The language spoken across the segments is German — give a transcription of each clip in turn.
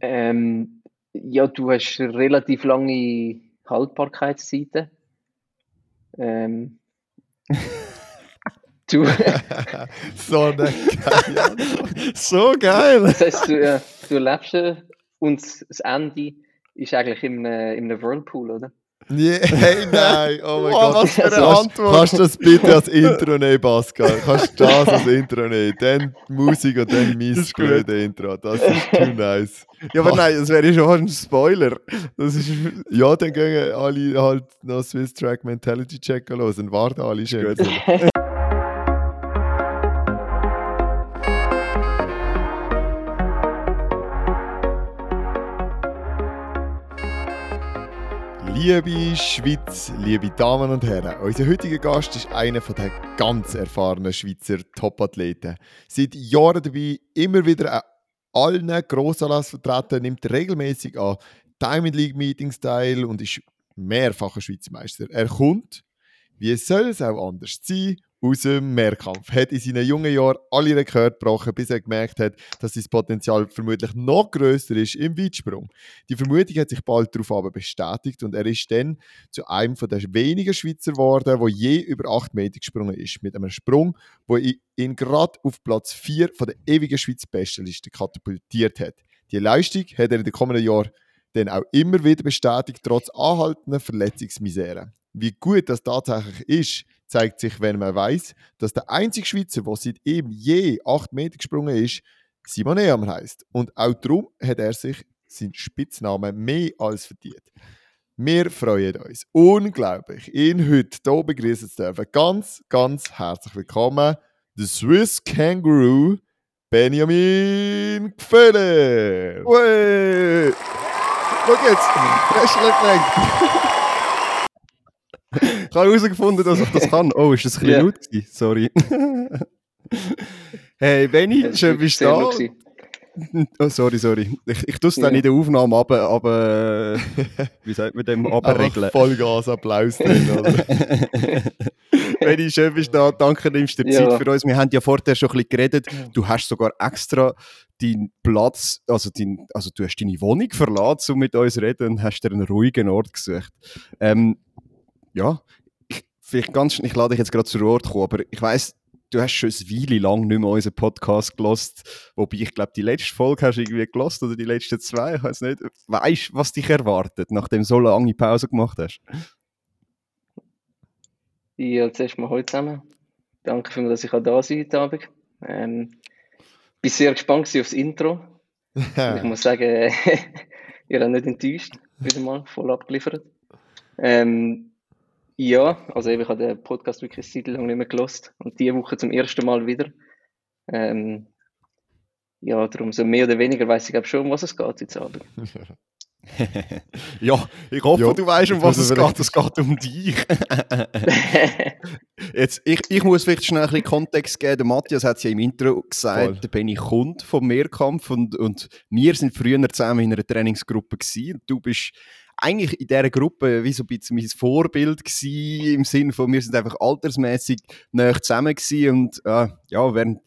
Ähm, ja, du hast relativ lange Haltbarkeitszeiten. Ähm, du, so eine geile So geil! das heißt, du, ja, du erlebst äh, und das Ende ist eigentlich im, äh, im Whirlpool, oder? Nee, hey, nein, oh mein Gott. was für eine Kannst- Antwort. Kannst du das bitte als Intro nehmen, Pascal? Kannst du das als Intro nehmen? Dann Musik und dann mein Das ist gut. blöde Intro. Das ist too nice. Ja, aber nein, das wäre schon ein Spoiler. Das ist Ja, dann gehen alle halt noch Swiss Track Mentality Check los und warten alle schön. Liebe Schweiz, liebe Damen und Herren, unser heutiger Gast ist einer den ganz erfahrenen Schweizer Topathleten. Seit Jahren dabei, immer wieder an allen Grossanlass vertreten, nimmt regelmäßig an Diamond League Meetings teil und ist mehrfacher Schweizer Meister. Er kommt, wie soll es auch anders sein, aus dem Mehrkampf. Hat in seinen jungen Jahren alle Rekorde gebrochen, bis er gemerkt hat, dass sein Potenzial vermutlich noch größer ist im Weitsprung. Die Vermutung hat sich bald darauf aber bestätigt und er ist dann zu einem der wenigen Schweizer geworden, der je über 8 Meter gesprungen ist. Mit einem Sprung, wo ihn gerade auf Platz 4 von der ewigen Schweiz Bestenliste katapultiert hat. Die Leistung hat er in den kommenden Jahren dann auch immer wieder bestätigt, trotz anhaltender Verletzungsmisere. Wie gut das tatsächlich ist, zeigt sich, wenn man weiß, dass der einzige Schweizer, der seit ihm je 8 Meter gesprungen ist, Simon Eammer heisst. Und auch darum hat er sich seinen Spitznamen mehr als verdient. Wir freuen uns unglaublich, ihn heute hier begrüßen zu dürfen. Ganz, ganz herzlich willkommen, der Swiss Kangaroo, Benjamin Gfeller. Schau jetzt, Wrestling Ich habe herausgefunden, dass ich das kann. Oh, ist das ein bisschen laut? Sorry. hey, Benny, schön bist du da. Oh, sorry, sorry. Ich, ich tue es dann Ja. in der Aufnahme aber, aber äh, wie sagt man dem, abregeln. Vollgas Applaus drin? Benny, schön bist du da. Danke, nimmst dir Ja. Zeit für uns. Wir haben ja vorher schon ein bisschen geredet. Du hast sogar extra deinen Platz, also, dein, also du hast deine Wohnung verlassen, um mit uns zu reden und hast dir einen ruhigen Ort gesucht. Ähm, ja, ich, vielleicht ganz schnell, ich lade dich jetzt gerade zu Wort kommen, aber ich weiss, du hast schon eine Weile lang nicht mehr unseren Podcast gelost, wobei ich glaube, die letzte Folge hast du irgendwie gelost oder die letzten zwei, ich weiß nicht. Weißt du, was dich erwartet, nachdem du so lange Pause gemacht hast? Ja, zuerst mal heute zusammen. Danke vielmals, dass ich auch da sein heute Abend. Ähm, bin sehr gespannt gewesen aufs Intro. Ich muss sagen, ihr habt nicht enttäuscht. Wieder mal voll abgeliefert. Ähm, ja, also eben, ich habe den Podcast wirklich eine Zeit lang nicht mehr gelost und diese Woche zum ersten Mal wieder. Ähm, ja, darum so mehr oder weniger weiß ich glaube schon, um was es geht heute Abend. ja, ich hoffe, Ja, du weißt, um jetzt was es geht. Es geht um dich. Jetzt, ich, ich muss vielleicht schnell ein bisschen Kontext geben. Der Matthias hat es ja im Intro gesagt, Voll. der Benny kommt vom Mehrkampf und, und wir sind früher zusammen in einer Trainingsgruppe gewesen. Du bist eigentlich in dieser Gruppe wie so ein bisschen mein Vorbild gewesen, im Sinne von, wir sind einfach altersmäßig näher zusammen gewesen und äh, ja, während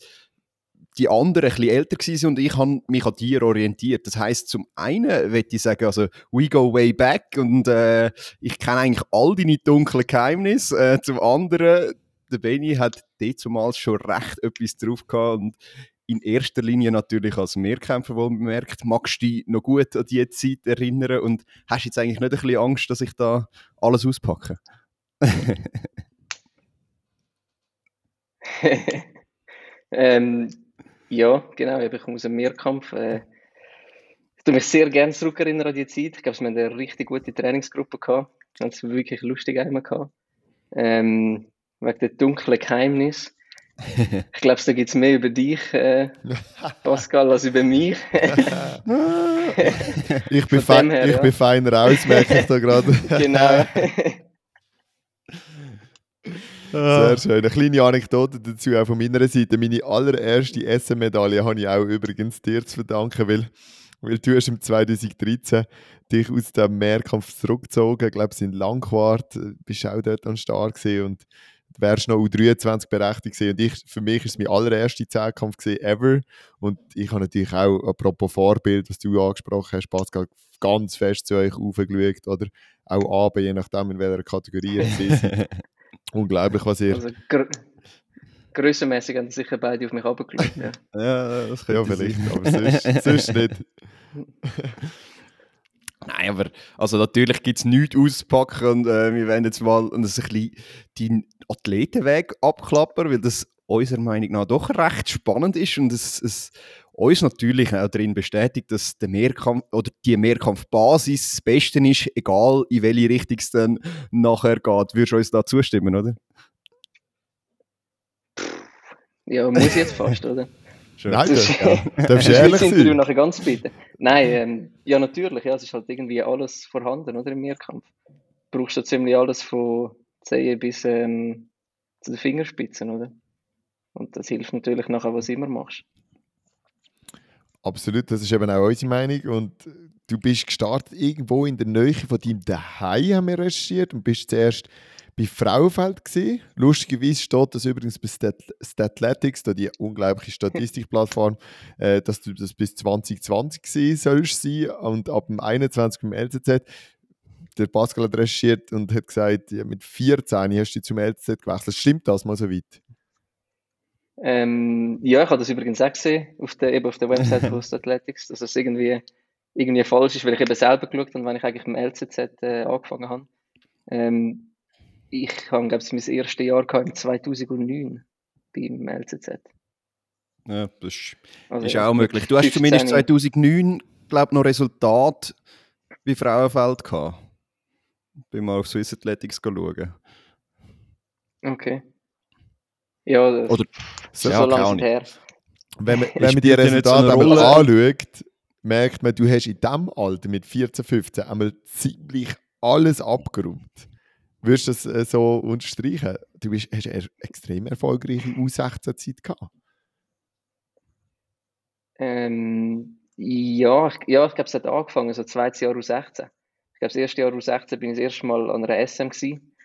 die anderen ein bisschen älter waren und ich habe mich an dir orientiert. Das heißt, zum einen würde ich sagen, also we go way back und äh, ich kenne eigentlich all deine dunklen Geheimnisse. Äh, zum anderen, der Benny hat damals schon recht etwas drauf gehabt und in erster Linie natürlich als Mehrkämpfer wohl bemerkt. Magst du dich noch gut an diese Zeit erinnern und hast jetzt eigentlich nicht ein bisschen Angst, dass ich da alles auspacke? ähm, ja, genau, ich komme aus dem Mehrkampf. Äh, ich tue mich sehr gerne zurückerinnern an die Zeit. Ich glaube, wir haben eine richtig gute Trainingsgruppe gehabt. Es wirklich lustig einmal. Ähm, wegen der dunklen Geheimnis. Ich glaube, da gibt es mehr über dich, äh, Pascal, als über mich. ich bin, fein, her, ich ja. bin feiner aus, merke ich da gerade. genau. Sehr schön. Eine kleine Anekdote dazu auch von meiner Seite. Meine allererste SM-Medaille habe ich auch übrigens dir zu verdanken, weil, weil du hast im 2013 dich aus dem Mehrkampf zurückgezogen. Ich glaube, in Langquart äh, bist du auch dort am Start gewesen und wärst noch U23 berechtigt gewesen. Und ich, für mich ist es mein allererster Zehnkampf gewesen, ever. Und ich habe natürlich auch, apropos Vorbild, was du angesprochen hast, Pascal, ganz fest zu euch aufgeschaut, oder? Auch Abend, je nachdem, in welcher Kategorie ihr seid. Unglaublich, was ihr... Also, gr grössenmässig haben sicher beide auf mich runtergeschaut, ja. Ja, das Ja, könnte vielleicht, aber sonst, sonst nicht. Nein, aber also natürlich gibt es nichts auszupacken und äh, wir werden jetzt mal ein bisschen deinen Athletenweg abklappern, weil das unserer Meinung nach doch recht spannend ist und es, es uns natürlich auch darin bestätigt, dass der Mehrkampf oder die Mehrkampfbasis das Beste ist, egal in welche Richtung es dann nachher geht. Würdest du uns da zustimmen, oder? Ja, muss jetzt fast, oder? Schön. Nein, Das ja. darfst du ehrlich Interview sein? nachher ganz bitte. Nein, ähm, ja natürlich, ja, es ist halt irgendwie alles vorhanden, oder, im Mehrkampf. Du brauchst ja ziemlich alles von Zehen bis ähm, zu den Fingerspitzen, oder? Und das hilft natürlich nachher, was immer machst. Absolut, das ist eben auch unsere Meinung. Und du bist gestartet irgendwo in der Nähe von deinem Daheim, haben wir recherchiert, und bist zuerst bei Frauenfeld gesehen. Lustigerweise steht das übrigens bei Stat Stathletics, da die unglaubliche Statistikplattform, äh, dass du das bis 2020 gesehen sollst sein und ab dem 21 im LZZ. Der Pascal hat recherchiert und hat gesagt, ja, mit 14 hast du zum LZZ gewechselt. Stimmt das mal so weit? Ähm, ja, ich habe das übrigens auch gesehen, auf der, eben auf der Website von Athletics, dass es irgendwie, irgendwie falsch ist, weil ich eben selber geschaut habe, wenn ich eigentlich im LZZ äh, angefangen habe. Ähm, ich habe, glaube ich, mein erstes Jahr gehabt im 2009 beim LZZ. Ja, das ist, Also ist auch möglich. Du hast 15. zumindest 2009, glaube noch Resultat bei Frauenfeld gehabt. Bin mal auf Swiss Athletics schauen. Okay. Ja, das Oder ist so ja, lange her. Wenn man, wenn man die Resultate einmal anschaut, merkt man, du hast in diesem Alter mit 14, 15 einmal ziemlich alles abgeräumt. Würdest du das äh, so unterstreichen? Du bist, hast eine extrem erfolgreiche U16-Zeit gehabt. Ähm, ja, ich, ja, ich glaube, es hat angefangen, so zweites Jahr U16. Ich glaube, das erste Jahr U16 bin ich das erste Mal an einer SM gewesen.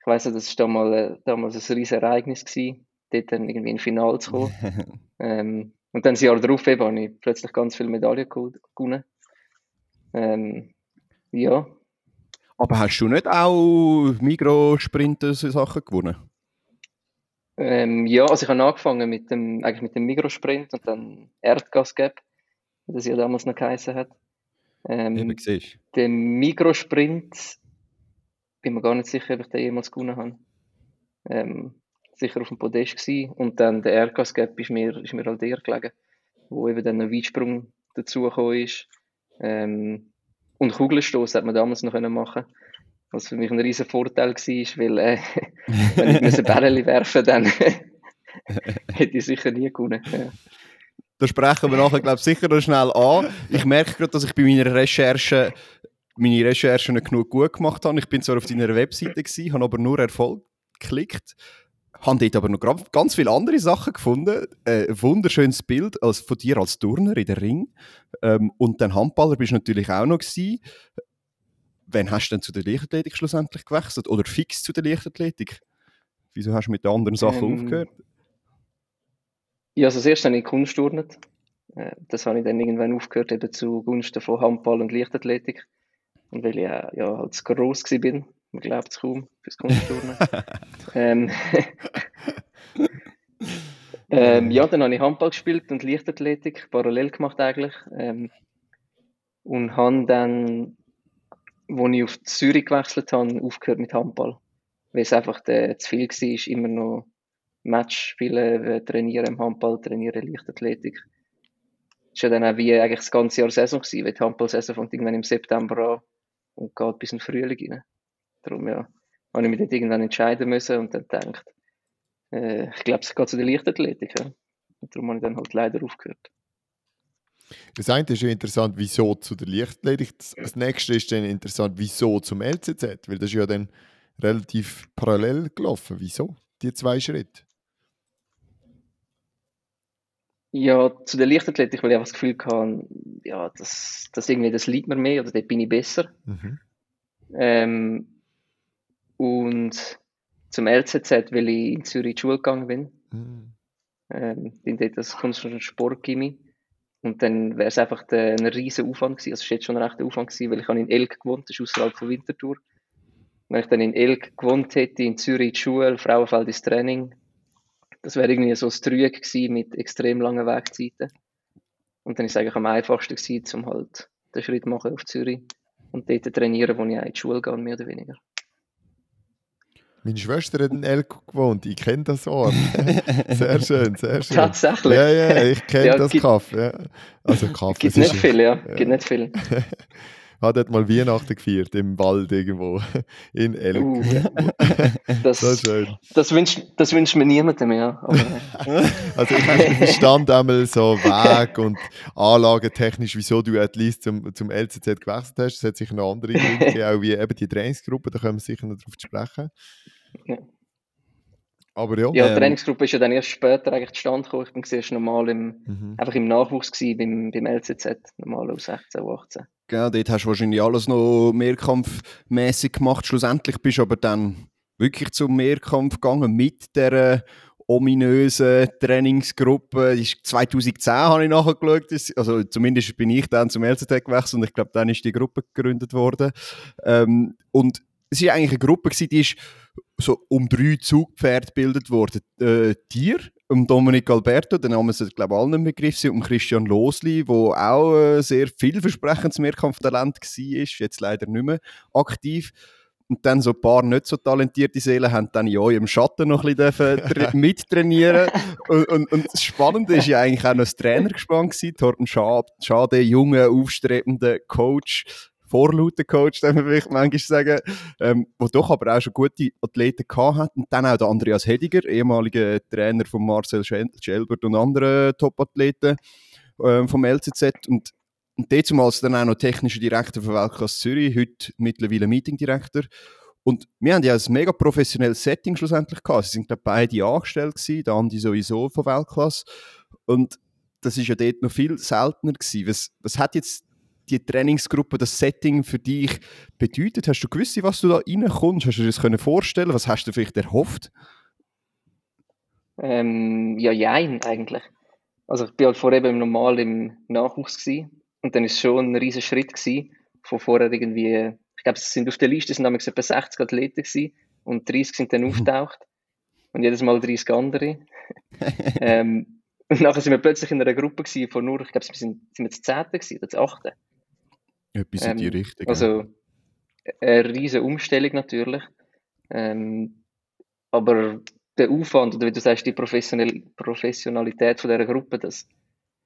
Ich weiss noch, das war damals, äh, damals ein riesen Ereignis gewesen, dort dann irgendwie in Finale zu kommen. ähm, und dann das Jahr darauf eben habe ich plötzlich ganz viele Medaillen gewonnen. Ähm, ja, Aber hast du nicht auch Migros-Sprinter so Sachen gewonnen? ähm, ja, also ich habe angefangen mit dem, eigentlich mit dem Mikrosprint und dann Erdgas Gap, wie das ja damals noch geheißen hat. Ähm, Eben, siehst Den Mikrosprint bin mir gar nicht sicher, ob ich den jemals gewonnen habe. Ähm, sicher auf dem Podest gewesen. Und dann der Erdgas Gap ist mir, ist mir halt eher gelegen, wo eben dann ein Weitsprung dazugekommen ist. Ähm, und Kugelstoß hat man damals noch können machen was für mich ein riesen Vorteil war, weil äh, wenn ich müssen Bälle werfen dann hätte ich sicher nie gewonnen. Ja. Da sprechen wir nachher, glaube ich, sicher noch schnell an. Ich merke gerade, dass ich bei meiner Recherche meine Recherchen nicht genug gut gemacht habe. Ich bin zwar auf deiner Webseite gewesen, habe aber nur Erfolg geklickt. Habe dort aber noch ganz viele andere Sachen gefunden. Äh, ein wunderschönes Bild als, von dir als Turner in der Ring. Ähm, und dann Handballer bist du natürlich auch noch gewesen. Wann hast du denn zu der Leichtathletik schlussendlich gewechselt? Oder fix zu der Leichtathletik? Wieso hast du mit den anderen Sachen Ähm, aufgehört? Ja, also das erste habe ich Kunst turnet. Äh, Das habe ich dann irgendwann aufgehört, eben zugunsten von Handball und Leichtathletik. Und weil ich äh, ja, halt zu gross bin, man glaubt es kaum, fürs Kunstturnen. ähm, ähm, ja, dann habe ich Handball gespielt und Leichtathletik, parallel gemacht eigentlich. Ähm, und habe dann, als ich auf Zürich gewechselt habe, aufgehört mit Handball. Weil es einfach äh, zu viel war, immer noch Match spielen, äh, trainieren im Handball, trainieren Leichtathletik. Das war ja dann auch wie eigentlich das ganze Jahr Saison gewesen, weil die Handball-Saison fängt irgendwann im September an und geht bis in den Frühling rein. Darum ja, habe ich mich dort irgendwann entscheiden müssen und dann gedacht, äh, ich glaube, es geht zu der Leichtathletik. Ja. Und darum habe ich dann halt leider aufgehört. Das eine ist ja interessant, wieso zu der Leichtathletik. Das- nächste ist dann interessant, wieso zum LCZ. Weil das ist ja dann relativ parallel gelaufen. Wieso? Die zwei Schritte. Ja, zu der Leichtathletik, weil ich einfach das Gefühl hatte, ja, das, das irgendwie, das liegt mir mehr oder dort bin ich besser. Mhm. Ähm, und zum LZZ, weil ich in Zürich in die Schule gegangen bin. Mhm. Ähm, bin dort als Kunst- und Sportgymnasium. Und dann wäre es einfach der, ein riesen Aufwand gewesen. Also es war jetzt schon ein rechter Aufwand gewesen, weil ich habe in Elk gewohnt, das ist außerhalb von Winterthur. Wenn ich dann in Elk gewohnt hätte, in Zürich in die Schule, Frauenfeld ins Training, das wäre irgendwie so ein Trüg gewesen mit extrem langen Wegzeiten. Und dann ist es eigentlich am einfachsten gewesen, um halt den Schritt machen auf Zürich und dort trainieren, wo ich auch in die Schule gehe, mehr oder weniger. Meine Schwester hat in Elko gewohnt, ich kenne das Ort. sehr schön, sehr schön. Tatsächlich? Ja, ja, ich kenne ja, das Kaffee. Ja. Also Kaffee. Gibt nicht viel, ja. ja. Gibt nicht viel. Hat dort mal Weihnachten gefeiert, im Wald irgendwo, in Elk. Uh, das, schön. Das wünscht, das wünscht mir niemandem mehr. also ich verstand einmal so Weg und Anlagentechnisch, wieso du at least zum, zum LCZ gewechselt hast. Es hat sicher noch andere Gründe, auch wie eben die Trainingsgruppe, da können wir sicher noch drauf sprechen. Ja. Aber ja. Ja, die ähm, Trainingsgruppe ist ja dann erst später eigentlich zustande gekommen. Ich bin zuerst normal im, mhm. einfach im Nachwuchs gewesen, beim, beim LCZ, normal aus 16, 18. Genau, dort hast du wahrscheinlich alles noch mehrkampfmäßig gemacht. Schlussendlich bist du aber dann wirklich zum Mehrkampf gegangen mit der ominösen Trainingsgruppe. 2010 habe ich nachgeschaut. Also zumindest bin ich dann zum LCT gewechselt und ich glaube, dann ist die Gruppe gegründet worden. Ähm, und es war eigentlich eine Gruppe, die ist so um drei Zugpferde gebildet worden. Äh, dir, um Dominik Alberto, den Namen sind, glaube ich, allen im Begriff, um Christian Losli, der auch äh, sehr vielversprechendes Mehrkampftalent war, jetzt leider nicht mehr aktiv. Und dann so ein paar nicht so talentierte Seelen haben dann in eurem Schatten noch ein bisschen mittrainieren und, und, und, das Spannende ist ja eigentlich auch noch das Trainergespann gewesen. Thorsten Schade, junger, aufstrebender Coach, vorlauten Coach, darf man vielleicht manchmal sagen, ähm, wo doch aber auch schon gute Athleten gehabt hat. Und dann auch der Andreas Hediger, ehemaliger Trainer von Marcel Schelbert und anderen Top-Athleten ähm, vom LCZ. Und, und damals dann auch noch technischer Direktor von Weltklasse Zürich, heute mittlerweile Meetingdirektor. Und wir haben ja ein mega professionelles Setting schlussendlich gehabt. Sie sind glaube beide angestellt gewesen, der Andi sowieso von Weltklasse. Und das ist ja dort noch viel seltener gewesen. Was, was hat jetzt die Trainingsgruppe, das Setting für dich bedeutet? Hast du gewusst, was du da reinkommst? Hast du dir das können vorstellen? Was hast du vielleicht erhofft? Ähm, ja, jein, eigentlich. Also ich bin halt vorher eben normal im Nachwuchs gewesen. und dann ist es schon ein riesiger Schritt gewesen, von vorher irgendwie, ich glaube, es sind auf der Liste sind damals etwa 60 Athleten gewesen und 30 sind dann mhm. auftaucht und jedes Mal 30 andere. ähm, und nachher sind wir plötzlich in einer Gruppe gewesen von nur, ich glaube, wir sind, sind wir das 10. gewesen, oder das 8. Etwas in die ähm, Richtung. Also eine riesige Umstellung natürlich. Ähm, aber der Aufwand, oder wie du sagst, die Professionalität von dieser Gruppe, das,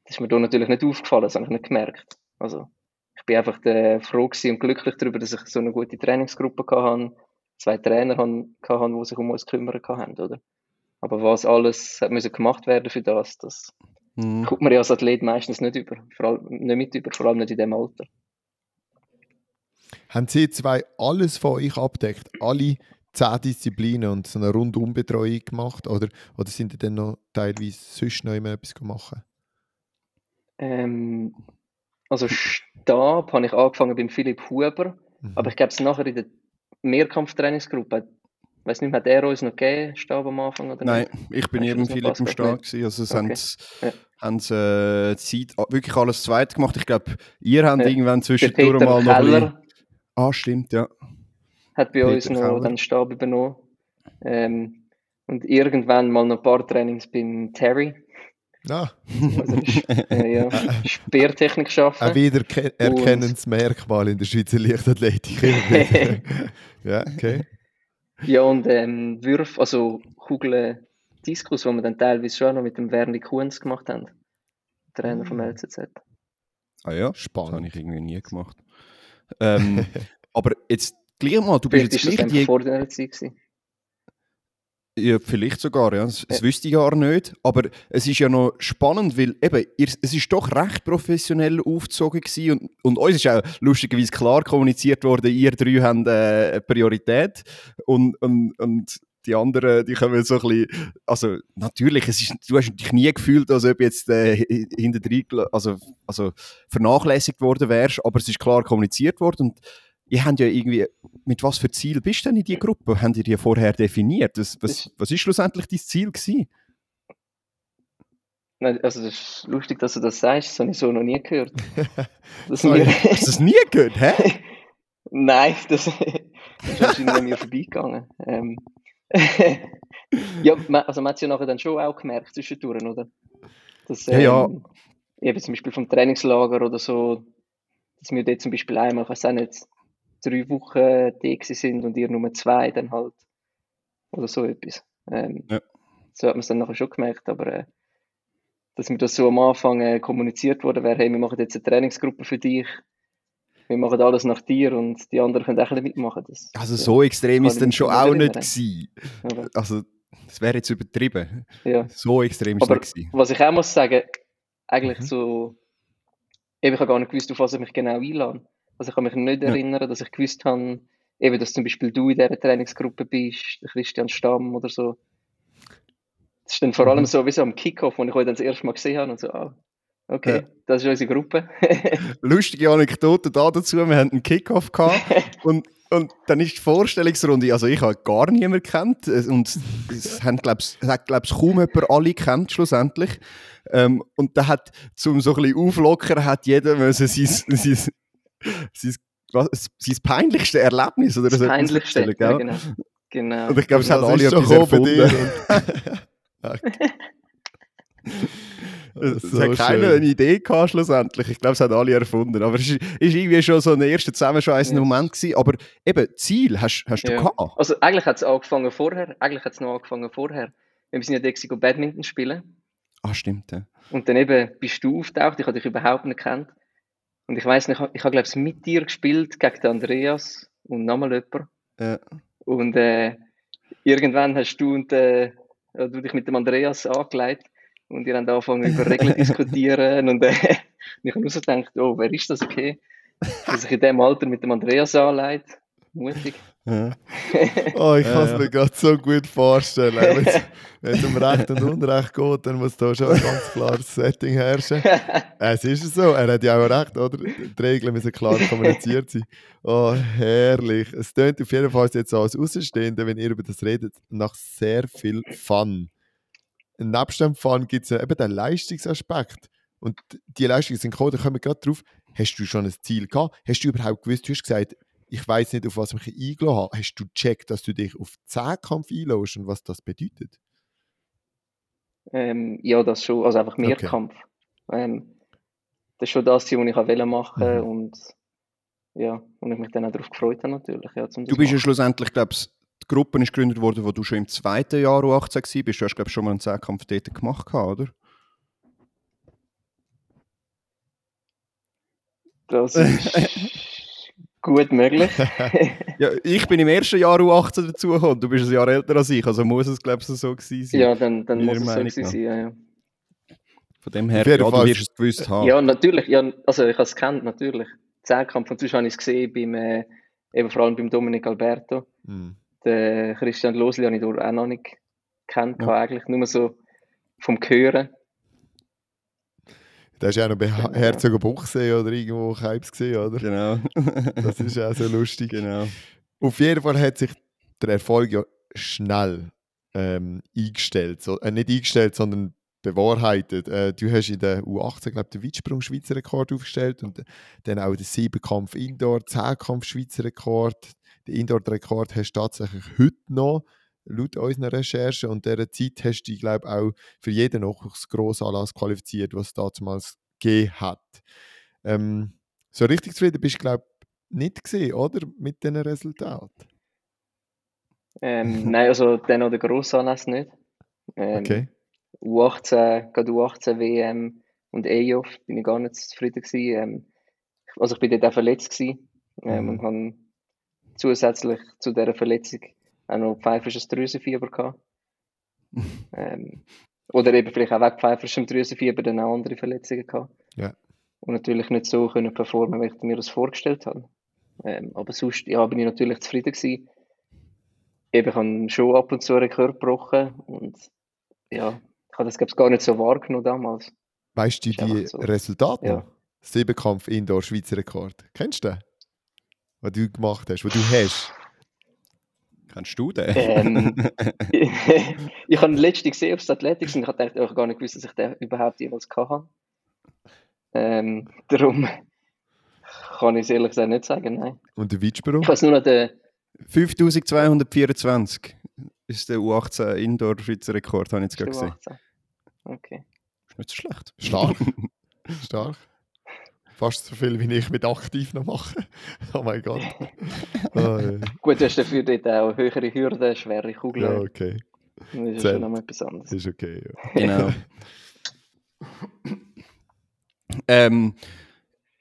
das ist mir da natürlich nicht aufgefallen, das habe ich nicht gemerkt. Also ich bin einfach der, froh und glücklich darüber, dass ich so eine gute Trainingsgruppe hatte, zwei Trainer hatte, die sich um uns kümmern konnten, oder? Aber was alles hat müssen gemacht werden für das, das mhm. kommt man ja als Athlet meistens nicht über, vor allem nicht mit über, vor allem nicht in dem Alter. Haben Sie zwei alles von euch abdeckt? Alle zehn Disziplinen und so eine Rundumbetreuung gemacht? Oder, oder sind Sie dann noch teilweise sonst noch immer etwas gemacht? Ähm, also Stab habe ich angefangen beim Philipp Huber, mhm. aber ich glaube es nachher in der Mehrkampftrainingsgruppe. Ich weiß nicht, hat er uns noch gegeben, Stab am Anfang? Oder Nein, nicht? ich bin eben Philipp im Stab. Also es okay. haben, haben sie äh, Zeit, wirklich alles zweit gemacht. Ich glaube, ihr habt ja. irgendwann zwischendurch mal noch ein bisschen, Ah, stimmt, ja. Hat bei Peter uns noch Keller. den Stab übernommen. Ähm, und irgendwann mal noch ein paar Trainings beim Terry. Ah. Also, äh, ja, Speertechnik schaffen. Ein wiedererkennendes Merkmal in der Schweizer Leichtathletik. ja, okay. Ja, und ähm, Würf, also Kugeln Diskus, wo wir dann teilweise schon noch mit dem Werni Kunz gemacht haben. Trainer vom LCZ. Ah ja, spannend. Das habe ich irgendwie nie gemacht. Ähm, aber jetzt gleich mal, du bist jetzt gleich die... vor? Ja, vielleicht sogar, ja. Das, das ja. wüsste ich gar nicht. Aber es ist ja noch spannend, weil eben, ihr, es ist doch recht professionell aufgezogen gewesen und, und uns ist auch lustigerweise klar kommuniziert worden, ihr drei habt äh, eine Priorität und, und, und die anderen, die kommen so ein bisschen, also natürlich, es ist, du hast dich nie gefühlt, als ob jetzt äh, hinter also, also vernachlässigt worden wärst, aber es ist klar kommuniziert worden und ihr habt ja irgendwie, mit was für Ziel bist du denn in dieser Gruppe? Habt ihr die vorher definiert? Was, was, was ist schlussendlich dein Ziel gewesen? Nein, also das ist lustig, dass du das sagst, das habe ich so noch nie gehört. Dass wir... Hast du das nie gehört, hä? Nein, das, ist wahrscheinlich an mir vorbeigegangen. Ähm, ja, also man hat es ja nachher dann schon auch gemerkt zwischendurch, oder? Dass, ähm, ja, ja. Eben zum Beispiel vom Trainingslager oder so, dass wir dort zum Beispiel einmal, ich weiß auch nicht, drei Wochen da sind und ihr nur zwei dann halt. Oder so etwas. Ähm, ja. So hat man es dann nachher schon gemerkt, aber äh, dass mir das so am Anfang äh, kommuniziert wurde, wäre, hey, wir machen jetzt eine Trainingsgruppe für dich, wir machen alles nach dir und die anderen können auch ein mitmachen. Das, also so ja, extrem ist es dann schon auch nicht gewesen. Also das wäre jetzt übertrieben. Ja. So extrem ist es nicht Was ich auch muss sagen, eigentlich mhm. so, eben, ich habe gar nicht gewusst, auf was ich mich genau einlade. Also ich kann mich nicht ja. erinnern, dass ich gewusst habe, eben, dass zum Beispiel du in dieser Trainingsgruppe bist, Christian Stamm oder so. Das ist dann vor allem mhm. so wie so am Kickoff, wo ich euch dann das erste Mal gesehen habe und so, ah, okay, ja. das ist unsere Gruppe. Lustige Anekdote da dazu, wir hatten einen Kickoff gehabt und, und dann ist die Vorstellungsrunde, also ich habe gar niemanden kennt äh, und es haben, glaube ich, glaub, kaum jemand alle kennt schlussendlich. Ähm, und da hat, zum so ein bisschen auflockern, hat jeder müssen sein, sein, sein, was, sein peinlichste Erlebnis oder das so peinlichste, stellen, ja, genau. genau. Und ich glaube, es hat alle etwas erfunden. es so hat keiner eine Idee gehabt, schlussendlich. Ich glaube, es haben alle erfunden. Aber es war irgendwie schon so ein erster zusammenschweißender ja. Moment gewesen. Aber eben, Ziel hast, hast du ja. gehabt. Also eigentlich hat es angefangen vorher. Eigentlich hat es noch angefangen vorher. Wir sind ja Dexiko Badminton spielen. Ah, stimmt, ja. Und dann eben bist du auftaucht. Ich habe dich überhaupt nicht gekannt. Und ich weiß nicht, ich habe, glaube ich, mit dir gespielt gegen den Andreas und nochmal jemand. Ja. Und äh, irgendwann hast du und äh, du dich mit dem Andreas angelegt und ihr habt angefangen über Regeln zu diskutieren und, äh, ich habe nur so gedacht, oh, wer ist das okay, dass sich in dem Alter mit dem Andreas anlegt. Mutig. Ja. Oh, ich kann es ja, mir gerade so gut vorstellen. Wenn es um Recht und Unrecht geht, dann muss da schon ein ganz klares Setting herrschen. es ist so, er hat ja auch recht, oder? Die Regeln müssen klar kommuniziert sein. Oh, herrlich. Es tönt auf jeden Fall jetzt als Außenstehender, wenn ihr über das redet, nach sehr viel Fun nebst dem Fun gibt es ja eben den Leistungsaspekt. Und die Leistungen sind gekommen, da kommen wir gerade drauf. Hast du schon ein Ziel gehabt? Hast du überhaupt gewusst, du hast gesagt, ich weiß nicht, auf was ich mich eingeladen habe. Hast du gecheckt, dass du dich auf Zehnkampf einlässt und was das bedeutet? Ähm, ja, das schon. Also einfach Mehrkampf. Okay. Ähm, das ist schon das, was ich machen wollte. Mhm. Und ja, und ich mich dann auch darauf gefreut habe natürlich. Ja, du bist ja schlussendlich, glaube ich, die Gruppe ist gegründet worden, wo du schon im zweiten Jahr U18 warst. Du hast, glaube ich, schon mal einen Zehnkampf dort gemacht, oder? Das ist gut möglich. ja, ich bin im ersten Jahr U18 dazugekommen. Du bist ein Jahr älter als ich, also muss es, glaube ich, so gewesen sein. Ja, dann, dann muss es so gewesen sein, ja, ja. Von dem her, ja, du wirst es gewusst haben. Ja, natürlich. Ja, also ich habe es kennt, natürlich. Zehnkampf. Und sonst habe ich es gesehen, beim, äh, eben vor allem beim Dominik Alberto. Mm. Den Christian Losli habe ich auch noch nicht kennt, ja. eigentlich nur so vom Hören. Da hast du ja noch bei genau. Herzogen Buchsee oder irgendwo Keips gesehen, oder? Genau. das ist auch so lustig. Genau. Auf jeden Fall hat sich der Erfolg ja schnell ähm, eingestellt. So, äh, nicht eingestellt, sondern bewahrheitet. Äh, du hast in der U18, glaube den Weitsprung-Schweizer Rekord aufgestellt und dann auch den Siebenkampf Indoor, Zehnkampf Schweizer Rekord, den Indoor-Rekord hast du tatsächlich heute noch, laut unseren Recherchen. Und dieser Zeit hast du dich, glaube ich, auch für jeden Nachwuchsgrossanlass qualifiziert, was es damals gegeben hat. Ähm, so richtig zufrieden bist du, glaube ich, nicht gesehen, oder? Mit diesen Resultaten? Ähm, nein, also dann noch der Grossanlass nicht. Ähm, okay. U18, gerade U18 WM und EOF bin ich gar nicht zufrieden gewesen. Ähm, also ich bin dort auch verletzt gewesen ähm, mhm. und habe zusätzlich zu dieser Verletzung auch noch pfeifersches Drüsenfieber gehabt. ähm, oder eben vielleicht auch wegen pfeiferschem Drüsenfieber dann auch andere Verletzungen gehabt. Ja. Und natürlich nicht so können performen, wie ich mir das vorgestellt habe. Ähm, aber sonst ja, bin ich natürlich zufrieden gewesen. Eben, ich habe schon ab und zu einen Körper gebrochen und ja, ich habe das glaube ich gar nicht so wahrgenommen damals. Weißt du die so. Resultate? Ja. Siebenkampf Indoor Schweizer Rekord. Kennst du den? Was du gemacht hast, was du hast? Kennst du den? Ähm, ich habe letztens gesehen auf Athletics und ich habe gedacht, ich habe gar nicht gewusst, dass ich den überhaupt jemals hatte. Ähm, darum kann ich es ehrlich gesagt nicht sagen, nein. Und der Weitsprung? Ich weiß nur noch den... 5224 ist der U18 Indoor-Schweizer Rekord, habe ich jetzt gerade gesehen. 18? Okay. Ist nicht so schlecht. Stark. Stark. Fast so viel, wie ich mit aktiv noch mache. Oh mein Gott. Ah, ja. Gut, du hast dafür dort auch höhere Hürden, schwere ja, Kugeln. okay. Das ist zählt. schon nochmal etwas anderes. Ist okay. Ja. Genau. ähm,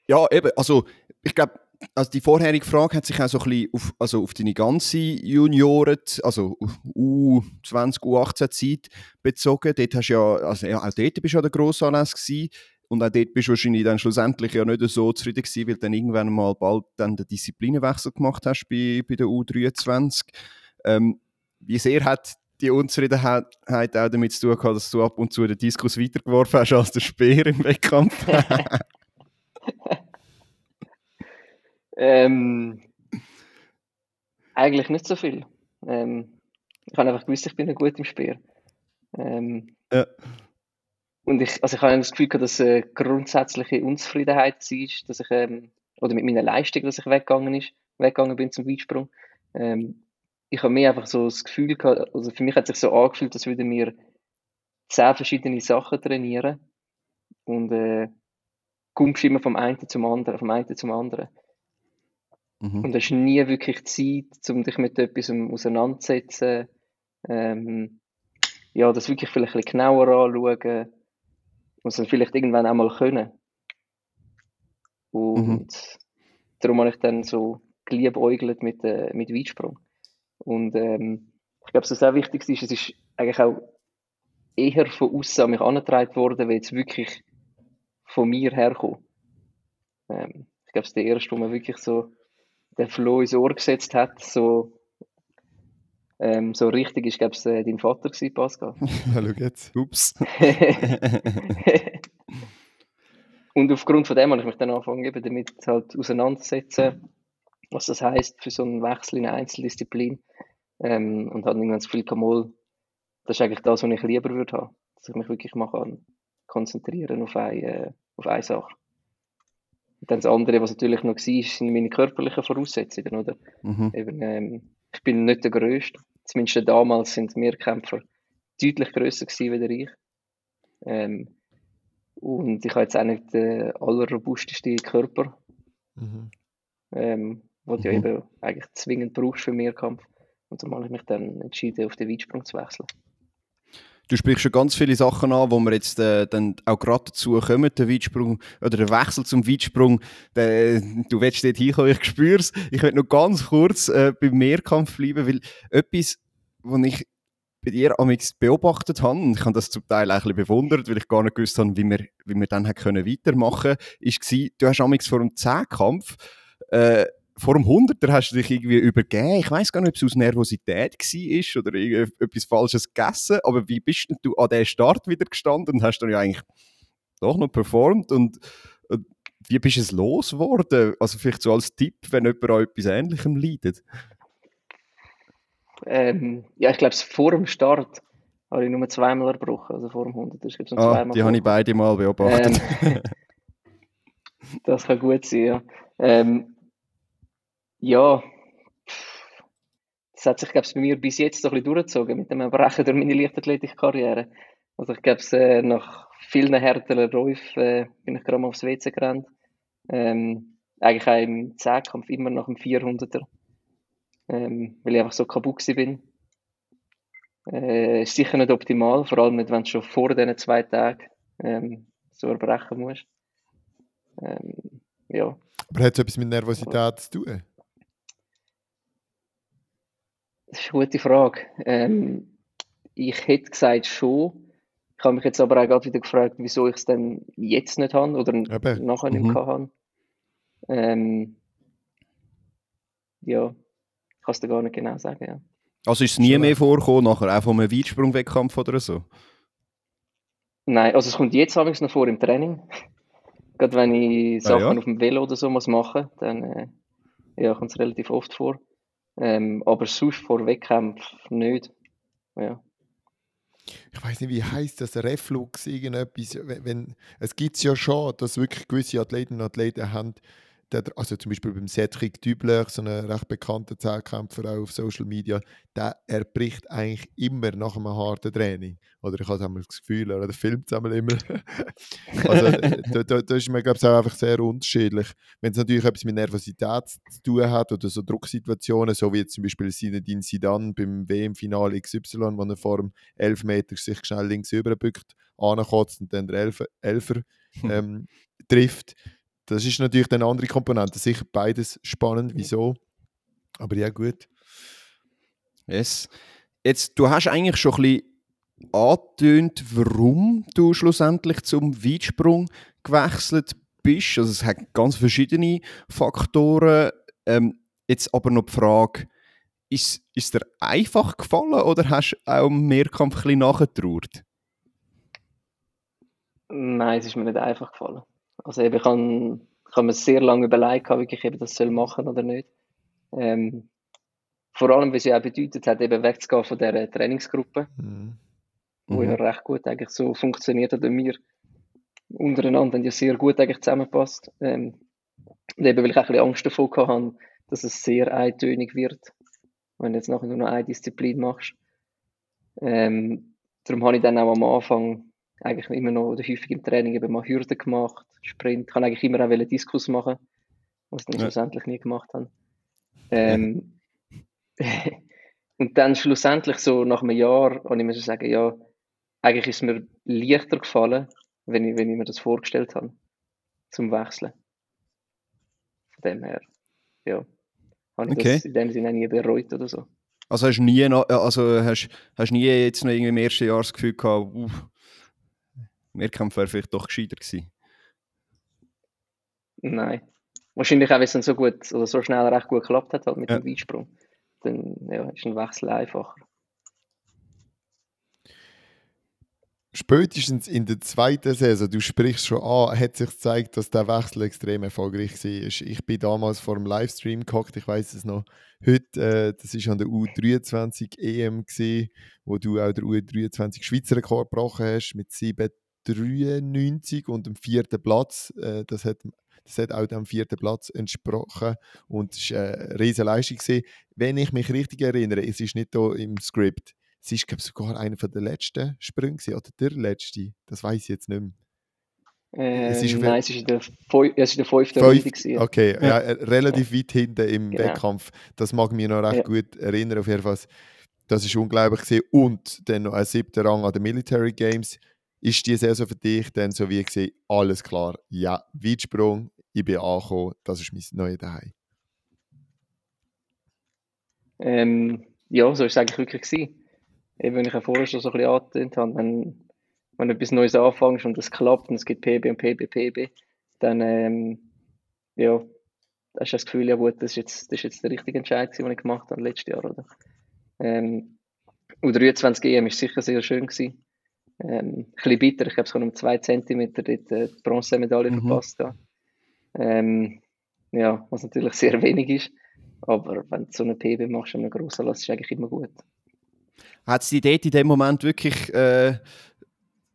ja, eben, also ich glaube, also die vorherige Frage hat sich auch so ein bisschen auf, also auf deine ganze Junioren, also auf U20, U18 Zeit bezogen. Dort hast du ja, also ja, auch dort bist du ja der Grossanlass gewesen. Und auch dort bist du wahrscheinlich dann schlussendlich ja nicht so zufrieden gewesen, weil du dann irgendwann mal bald dann den Disziplinenwechsel gemacht hast bei, bei der U23. Ähm, wie sehr hat die Unzufriedenheit auch damit zu tun gehabt, dass du ab und zu den Diskus weitergeworfen hast als der Speer im Wettkampf? Ähm, eigentlich nicht so viel. Ähm, ich habe einfach gewusst, ich bin nicht gut im Speer. Ähm, Ja. Und ich, also ich habe das Gefühl gehabt, dass eine grundsätzliche Unzufriedenheit war, dass ich, ähm, oder mit meiner Leistung, dass ich weggegangen, ist, weggegangen bin zum Weitsprung. Ähm, ich habe mehr einfach so das Gefühl gehabt, also für mich hat es sich so angefühlt, als würden wir zehn verschiedene Sachen trainieren und äh, kommst immer vom einen zum anderen, vom einen zum anderen. Mhm. Und hast nie wirklich Zeit, um dich mit etwas auseinanderzusetzen. Ähm, ja, das wirklich vielleicht ein bisschen genauer anschauen. Und dann vielleicht irgendwann auch mal können. Und darum habe ich dann so geliebäugelt mit, äh, mit Weitsprung. Und ähm, ich glaube, was auch wichtig ist, es ist eigentlich auch eher von außen an mich angetragen worden, weil es wirklich von mir herkommt. Ähm, ich glaube, es ist der erste, wo man wirklich so den Flow ins Ohr gesetzt hat, so, ähm, so richtig ist, glaube ich, äh, dein Vater gewesen, Pascal. Schau jetzt. Ups. Und aufgrund von dem habe ich mich dann angefangen, eben damit halt auseinanderzusetzen, was das heißt für so einen Wechsel in eine Einzeldisziplin. Ähm, und habe irgendwann das Gefühl, mal, das ist eigentlich das, was ich lieber würde haben. Dass ich mich wirklich mal kann konzentrieren auf eine, äh, auf eine Sache. Und dann das andere, was natürlich noch war, sind meine körperlichen Voraussetzungen, oder? Mhm. Eben, ähm, ich bin nicht der Größte. Zumindest damals sind Mehrkämpfer deutlich grösser gewesen wie ich. Ähm, und ich habe jetzt auch nicht den allerrobustesten Körper, Mhm. ähm, den du ja Mhm. eben eigentlich zwingend brauchst für Mehrkampf. Und darum habe ich mich dann entschieden, auf den Weitsprung zu wechseln. Du sprichst schon ganz viele Sachen an, wo wir jetzt äh, dann auch gerade dazu kommen, der Weitsprung oder der Wechsel zum Weitsprung. Der, du willst dort hinkommen, ich spüre es. Ich möchte noch ganz kurz äh, beim Mehrkampf bleiben, weil etwas, was ich bei dir amix beobachtet habe, und ich habe das zum Teil ein bisschen bewundert, weil ich gar nicht gewusst habe, wie wir, wie wir dann weitermachen können, war, du hast amix vor dem Zehnkampf äh, vor dem 100er hast du dich irgendwie übergeben. Ich weiß gar nicht, ob es aus Nervosität war oder etwas Falsches gegessen. Aber wie bist denn du an den Start wieder gestanden und hast dann ja eigentlich doch noch performt? Und, und wie bist du es losgeworden? Also vielleicht so als Tipp, wenn jemand an etwas Ähnlichem leidet. Ähm, ja, ich glaube, vor dem Start habe ich nur zweimal erbrochen, also vor dem 100. Das ist, ich, Ah, zweimal die habe ich beide mal beobachtet. Ähm, das kann gut sein, ja. Ähm, ja, das hat sich, glaube ich, bei mir bis jetzt so ein bisschen durchgezogen mit dem Erbrechen durch meine Leichtathletik-Karriere. Also ich glaube, äh, nach vielen härteren Läufen äh, bin ich gerade mal aufs WC gerannt. Ähm, eigentlich auch im Zehnkampf immer nach dem 400er. Ähm, weil ich einfach so kaputt bin. Äh, ist sicher nicht optimal, vor allem nicht, wenn du schon vor diesen zwei Tagen ähm, so erbrechen musst. Ähm, ja, Aber hat es etwas mit Nervosität zu tun? Das ist eine gute Frage. Ähm, ich hätte gesagt schon. Ich habe mich jetzt aber auch gerade wieder gefragt, wieso ich es dann jetzt nicht habe oder Eben. nachher nicht Mhm. habe. Ähm, ja, ich kann es dir gar nicht genau sagen. Ja. Also ist es nie mehr vorgekommen, nachher auch einem Weitsprungwettkampf oder so? Nein, also es kommt jetzt habe ich noch vor im Training. Gerade wenn ich Ah, Sachen ja? auf dem Velo oder so muss machen, dann äh, ja, kommt es relativ oft vor. Ähm, aber sonst vor Wettkämpfen nicht. Ja. Ich weiß nicht, wie heißt das, Reflux, irgendetwas. Wenn, wenn, es gibt es ja schon, dass wirklich gewisse Athletinnen und Athleten haben, der, also zum Beispiel beim Cedric Dübler, so ein recht bekannter Zehnkämpfer auch auf Social Media, der erbricht eigentlich immer nach einem harten Training. Oder ich habe das Gefühl, oder filmt es immer. also da, da, da, ist mir, glaube ich, auch einfach sehr unterschiedlich. Wenn es natürlich etwas mit Nervosität zu tun hat oder so Drucksituationen, so wie jetzt zum Beispiel Sinedin Sidan beim WM-Finale XY, wo er vor dem Elfmeter sich schnell links überbückt, ankotzt und dann der Elfer, Elfer ähm, trifft, das ist natürlich eine andere Komponente. Sicher beides spannend. Wieso? Aber ja, gut. Yes. Jetzt, du hast eigentlich schon ein bisschen angetönt, warum du schlussendlich zum Weitsprung gewechselt bist. Also es hat ganz verschiedene Faktoren. Ähm, jetzt aber noch die Frage, ist, ist dir einfach gefallen oder hast du auch im Mehrkampf ein bisschen nachgetraut? Nein, es ist mir nicht einfach gefallen. Also eben, ich habe, mir sehr lange überlegt, ob ich eben das soll machen oder nicht. Ähm, vor allem, weil es ja auch bedeutet hat, eben wegzugehen von dieser Trainingsgruppe, mhm. wo ja mhm. recht gut eigentlich so funktioniert hat und wir untereinander ja sehr gut eigentlich zusammenpasst. Ähm, und eben, weil ich auch ein bisschen Angst davor hatte, dass es sehr eintönig wird, wenn du jetzt nachher nur noch eine Disziplin machst. Ähm, darum habe ich dann auch am Anfang eigentlich immer noch oder häufig im Training eben mal Hürden gemacht, Sprint. Ich kann eigentlich immer auch einen Diskus machen, was ich dann ja. schlussendlich nie gemacht habe. Ähm, und dann schlussendlich so nach einem Jahr habe ich so sagen, ja, eigentlich ist es mir leichter gefallen, wenn ich, wenn ich mir das vorgestellt habe, zum Wechseln. Von dem her, ja. Habe ich okay. das in dem Sinne nie bereut oder so. Also hast du nie, also hast, hast nie jetzt noch irgendwie im ersten Jahr das Gefühl gehabt, uh, Mehrkampf wäre vielleicht doch gescheiter gewesen. Nein. Wahrscheinlich auch, wenn es dann so gut oder so schnell recht gut geklappt hat halt mit ja. dem Weitsprung. Dann ja, ist ein Wechsel einfacher. Spätestens in der zweiten Saison, du sprichst schon an, hat sich gezeigt, dass der Wechsel extrem erfolgreich war. Ich bin damals vor dem Livestream gehockt, ich weiß es noch. Heute, äh, das war an der U23 EM, gewesen, wo du auch der U23 Schweizer Rekord gebrochen hast mit 7 93 und dem vierten Platz. Äh, das, hat, das hat auch dem vierten Platz entsprochen und es war eine riesige Leistung. Gewesen. Wenn ich mich richtig erinnere, es ist nicht hier im Skript, es ist glaube sogar einer der letzten Sprünge gewesen, oder der letzte, das weiß ich jetzt nicht mehr. Ähm, es ist nein, es ist der, Feu es ist der fünfte Fünf, Runde. Okay, ja. ja. Äh, relativ ja. weit hinten im genau. Wettkampf. Das mag mich noch recht ja. gut erinnern. Auf jeden Fall. Das ist unglaublich gewesen. Und dann noch ein siebter Rang an den Military Games ist die Saison für dich dann so wie gesehen, alles klar, ja, Weitsprung, ich bin angekommen, das ist mein neues Daheim? Ähm, ja, so war es eigentlich wirklich. Gewesen. Eben, wenn ich ja vorher schon so ein bisschen angetönt habe, wenn, wenn du etwas Neues anfängst und es klappt und es gibt PB und PB, PB, dann ähm, ja, hast du das Gefühl, ja gut, das ist jetzt, das ist jetzt der richtige Entscheid, den ich gemacht habe letztes Jahr. Oder? Ähm, U23 EM war sicher sehr schön. Gewesen ähm, ein bisschen bitter. Ich glaube, es kann um zwei Zentimeter äh, die Bronzemedaille mhm. verpasst. Ja. Ähm, ja, was natürlich sehr wenig ist. Aber wenn du so eine PB machst an einem grossen Lass, ist es eigentlich immer gut. Hat es dich dort in dem Moment wirklich äh,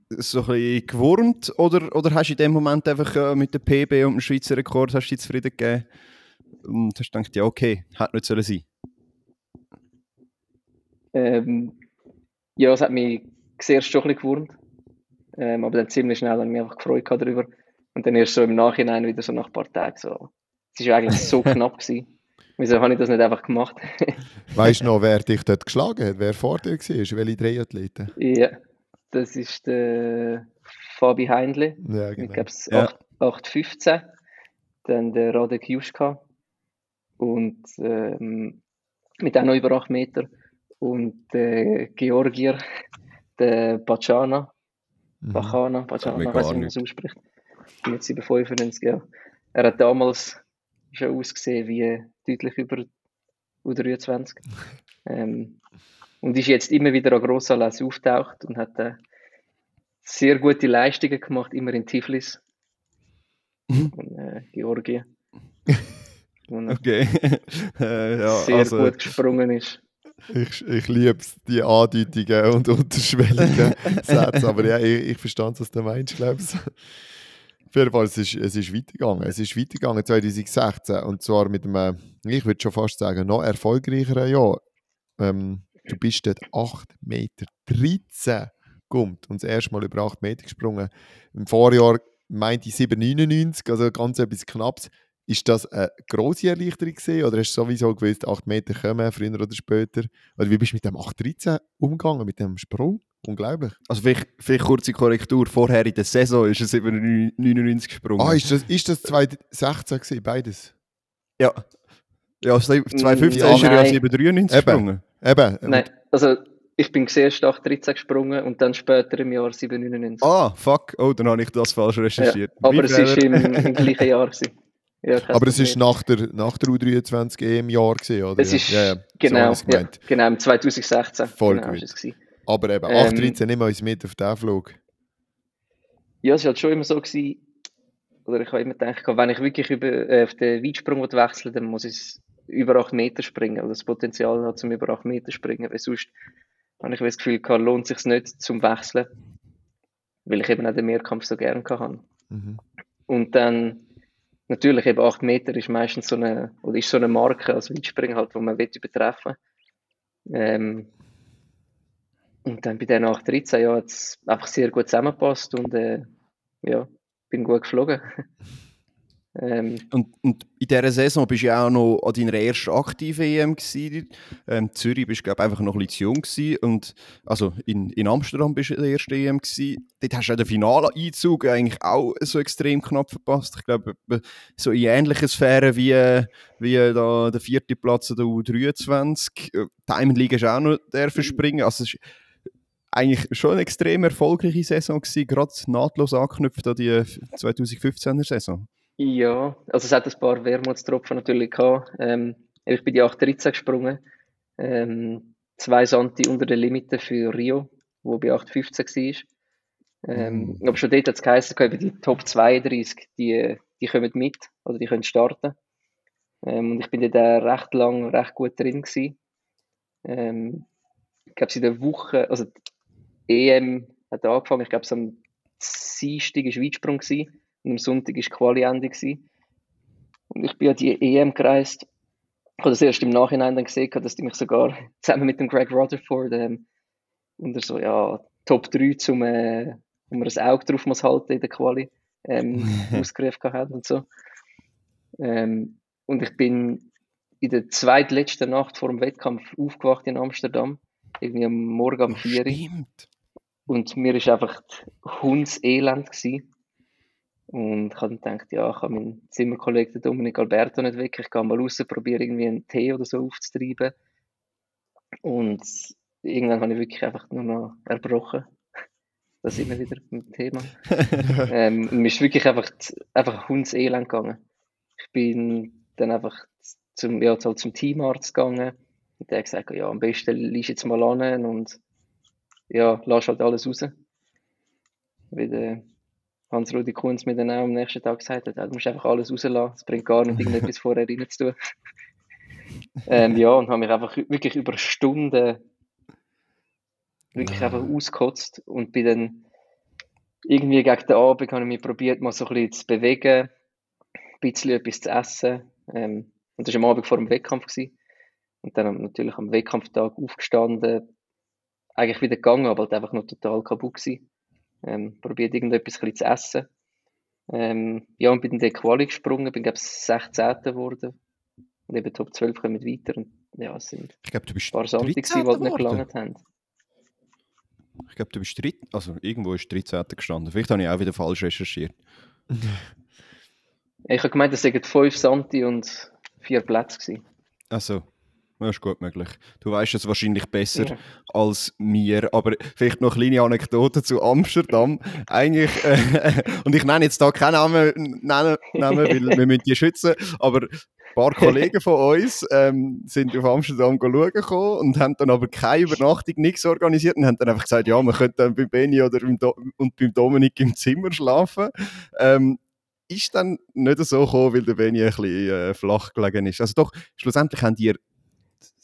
so ein bisschen gewurmt? Oder, oder hast du in dem Moment einfach äh, mit dem PB und dem Schweizer Rekord hast du dich zufrieden gegeben? Und hast gedacht, ja, okay, hätte nicht sollen sein ähm, Ja, es hat mich zuerst schon ein bisschen gewurmt. Ähm, aber dann ziemlich schnell habe ich mich einfach gefreut darüber. Und dann erst so im Nachhinein wieder so nach ein paar Tagen so. Es war eigentlich so knapp. Gewesen. Wieso habe ich das nicht einfach gemacht? weißt du noch, wer dich dort geschlagen hat? Wer vor dir war? Welche drei Athleten? Ja, das ist der Fabi Heindle. Ja, genau. Ich glaube, es ja. 8,15. Dann der Radek Juschka. Und ähm, mit auch noch über 8 Meter. Und der Georgier, der Bacana. Mhm. Bacana, Bacana, ich weiß nicht, wie man es ausspricht. Mit 795, ja. Er hat damals schon ausgesehen wie deutlich über U23. ähm, und ist jetzt immer wieder an Grossanlässen auftaucht und hat äh, sehr gute Leistungen gemacht, immer in Tiflis mhm. und äh, Georgien. Okay. äh, ja, sehr also, gut gesprungen ist. Ich, ich liebe die Andeutungen und unterschwelligen Sätze, aber ja, ich, ich verstand, was du meinst, glaube ich. Auf jeden Fall, es ist, es ist weitergegangen. Es ist weitergegangen 2016 und zwar mit einem, ich würde schon fast sagen, noch erfolgreicheren Jahr. Ähm, du bist dort 8 Meter 13 kommt und das erste Mal über 8 Meter gesprungen. Im Vorjahr meinte ich 7,99, also ganz etwas Knappes. Ist das eine grosse Erleichterung gewesen, oder hast du sowieso gewusst, 8 Meter kommen, früher oder später? Oder wie bist du mit dem 8,13 umgegangen, mit dem Sprung? Unglaublich. Also vielleicht, vielleicht kurze Korrektur, vorher in der Saison ist es über 99 gesprungen. Ah, ist das, ist das 2016 gewesen, beides? Ja. Ja, 2015 ja, ist er ja 793 gesprungen. Eben. Nein, also ich bin zuerst 813 gesprungen und dann später im Jahr 799. Ah, fuck. Oh, dann habe ich das falsch recherchiert. Ja, aber es war im, im gleichen Jahr. Gewesen. Ja, aber es war nach der, nach der U23 EM Jahr, gewesen, oder? Es ist, ja, ja. Genau, so ja, genau, im 2016. Voll genau, gut. Aber eben, 813 ähm, nehmen wir uns mit auf den Flug. Ja, es war halt schon immer so, gewesen, oder ich habe immer gedacht, wenn ich wirklich über, äh, auf den Weitsprung wechseln dann muss ich über 8 Meter springen, oder das Potenzial hat, zum über 8 Meter springen, weil sonst habe ich das Gefühl gehabt, lohnt sich nicht zum Wechseln, weil ich eben auch den Mehrkampf so gerne hatte. Mhm. Und dann, natürlich eben 8 Meter ist meistens so eine, oder ist so eine Marke als Weitspringen halt, wo man will übertreffen. Ähm, und dann bei den 8.13 ja, hat es einfach sehr gut zusammengepasst und äh, ja, bin gut geflogen. Ähm, und, und, in dieser Saison bist du ja auch noch an deiner ersten aktiven EM gewesen. Ähm, Zürich bist du einfach noch ein bisschen zu jung gewesen. und also in, in Amsterdam bist du der ersten EM gewesen. Dort hast du ja den Finaleinzug eigentlich auch so extrem knapp verpasst. Ich glaube so in ähnlichen Sphären wie, wie da der vierte Platz der U23. Diamond League ist auch noch der verspringen. Also es ist eigentlich schon eine extrem erfolgreiche Saison gewesen, gerade nahtlos anknüpft an die 2015er Saison. Ja, also es hat ein paar Wermutstropfen natürlich gehabt. Ähm, ich bin die 8.13 gesprungen. Ähm, zwei Santi unter der Limite für Rio, wo bei 8.15 war. Ähm, mm. Aber schon dort hat es geheißen, die Top 32, die, die kommen mit oder die können starten. Ähm, und ich bin da recht lang, recht gut drin gewesen. Ähm, ich glaube, in der Woche, also EM hat angefangen, ich glaube, es am Dienstag war Weitsprung gewesen. Und am Sonntag war Quali-Ende. Und ich bin an die EM gereist. Ich habe das erst im Nachhinein dann gesehen, dass die mich sogar zusammen mit dem Greg Rutherford ähm, unter so, ja, Top 3 zum, äh, wo man ein Auge drauf muss halten in der Quali, ähm, ausgerufen haben und so. Ähm, und ich bin in der zweitletzten Nacht vor dem Wettkampf aufgewacht in Amsterdam, irgendwie am Morgen um 4 Uhr. Und mir war einfach Hundselend gewesen. Und ich habe dann gedacht, ja, ich habe meinen Zimmerkollegen Dominik Alberto nicht weg. Ich gehe mal raus, probiere irgendwie einen Tee oder so aufzutreiben. Und irgendwann habe ich wirklich einfach nur noch erbrochen. Da sind wir wieder beim Thema. ähm, mir ist wirklich einfach, einfach Hundselend gegangen. Ich bin dann einfach zum, ja, zum Teamarzt gegangen. Und der hat gesagt, ja, am besten liest jetzt mal an und ja, lass halt alles raus. Weil, äh, Hans-Rudi Kunz mir dann auch am nächsten Tag gesagt hat, du musst einfach alles rauslassen, es bringt gar nicht, irgendetwas vorher rein zu tun. ähm, ja, und habe mich einfach wirklich über Stunden wirklich einfach ausgekotzt und bin dann irgendwie gegen den Abend habe ich mich probiert, mal so ein bisschen zu bewegen, ein bisschen etwas zu essen. Ähm, und das war am Abend vor dem Wettkampf. Gewesen. Und dann natürlich am Wettkampftag aufgestanden, eigentlich wieder gegangen, aber halt einfach noch total kaputt gewesen ähm, probiert irgendetwas zu essen. Ähm, ja, und bin in die Quali gesprungen, bin, glaube ich, 16. geworden. Und eben Top 12 kommen weiter. Und ja, es sind ich glaub, du bist ein paar Sonntag, die halt nicht gelangt haben. Ich glaube, du bist 13. Also irgendwo ist 13. gestanden. Vielleicht habe ich auch wieder falsch recherchiert. ich habe gemeint, es seien 5 Santi und 4 Plätze. Achso. Das ist gut möglich. Du weißt es wahrscheinlich besser ja. als mir. Aber vielleicht noch eine kleine Anekdote zu Amsterdam. Eigentlich, äh, und ich nenne jetzt da keinen Namen, nennen, nennen weil wir müssen die schützen. Aber ein paar Kollegen von uns ähm, sind auf Amsterdam schauen gekommen und haben dann aber keine Übernachtung, nichts organisiert und haben dann einfach gesagt, ja, man könnte dann bei Benny oder beim Do und beim Dominik im Zimmer schlafen. Ähm, ist dann nicht so gekommen, weil der Benny ein bisschen äh, flach gelegen ist. Also doch, schlussendlich haben die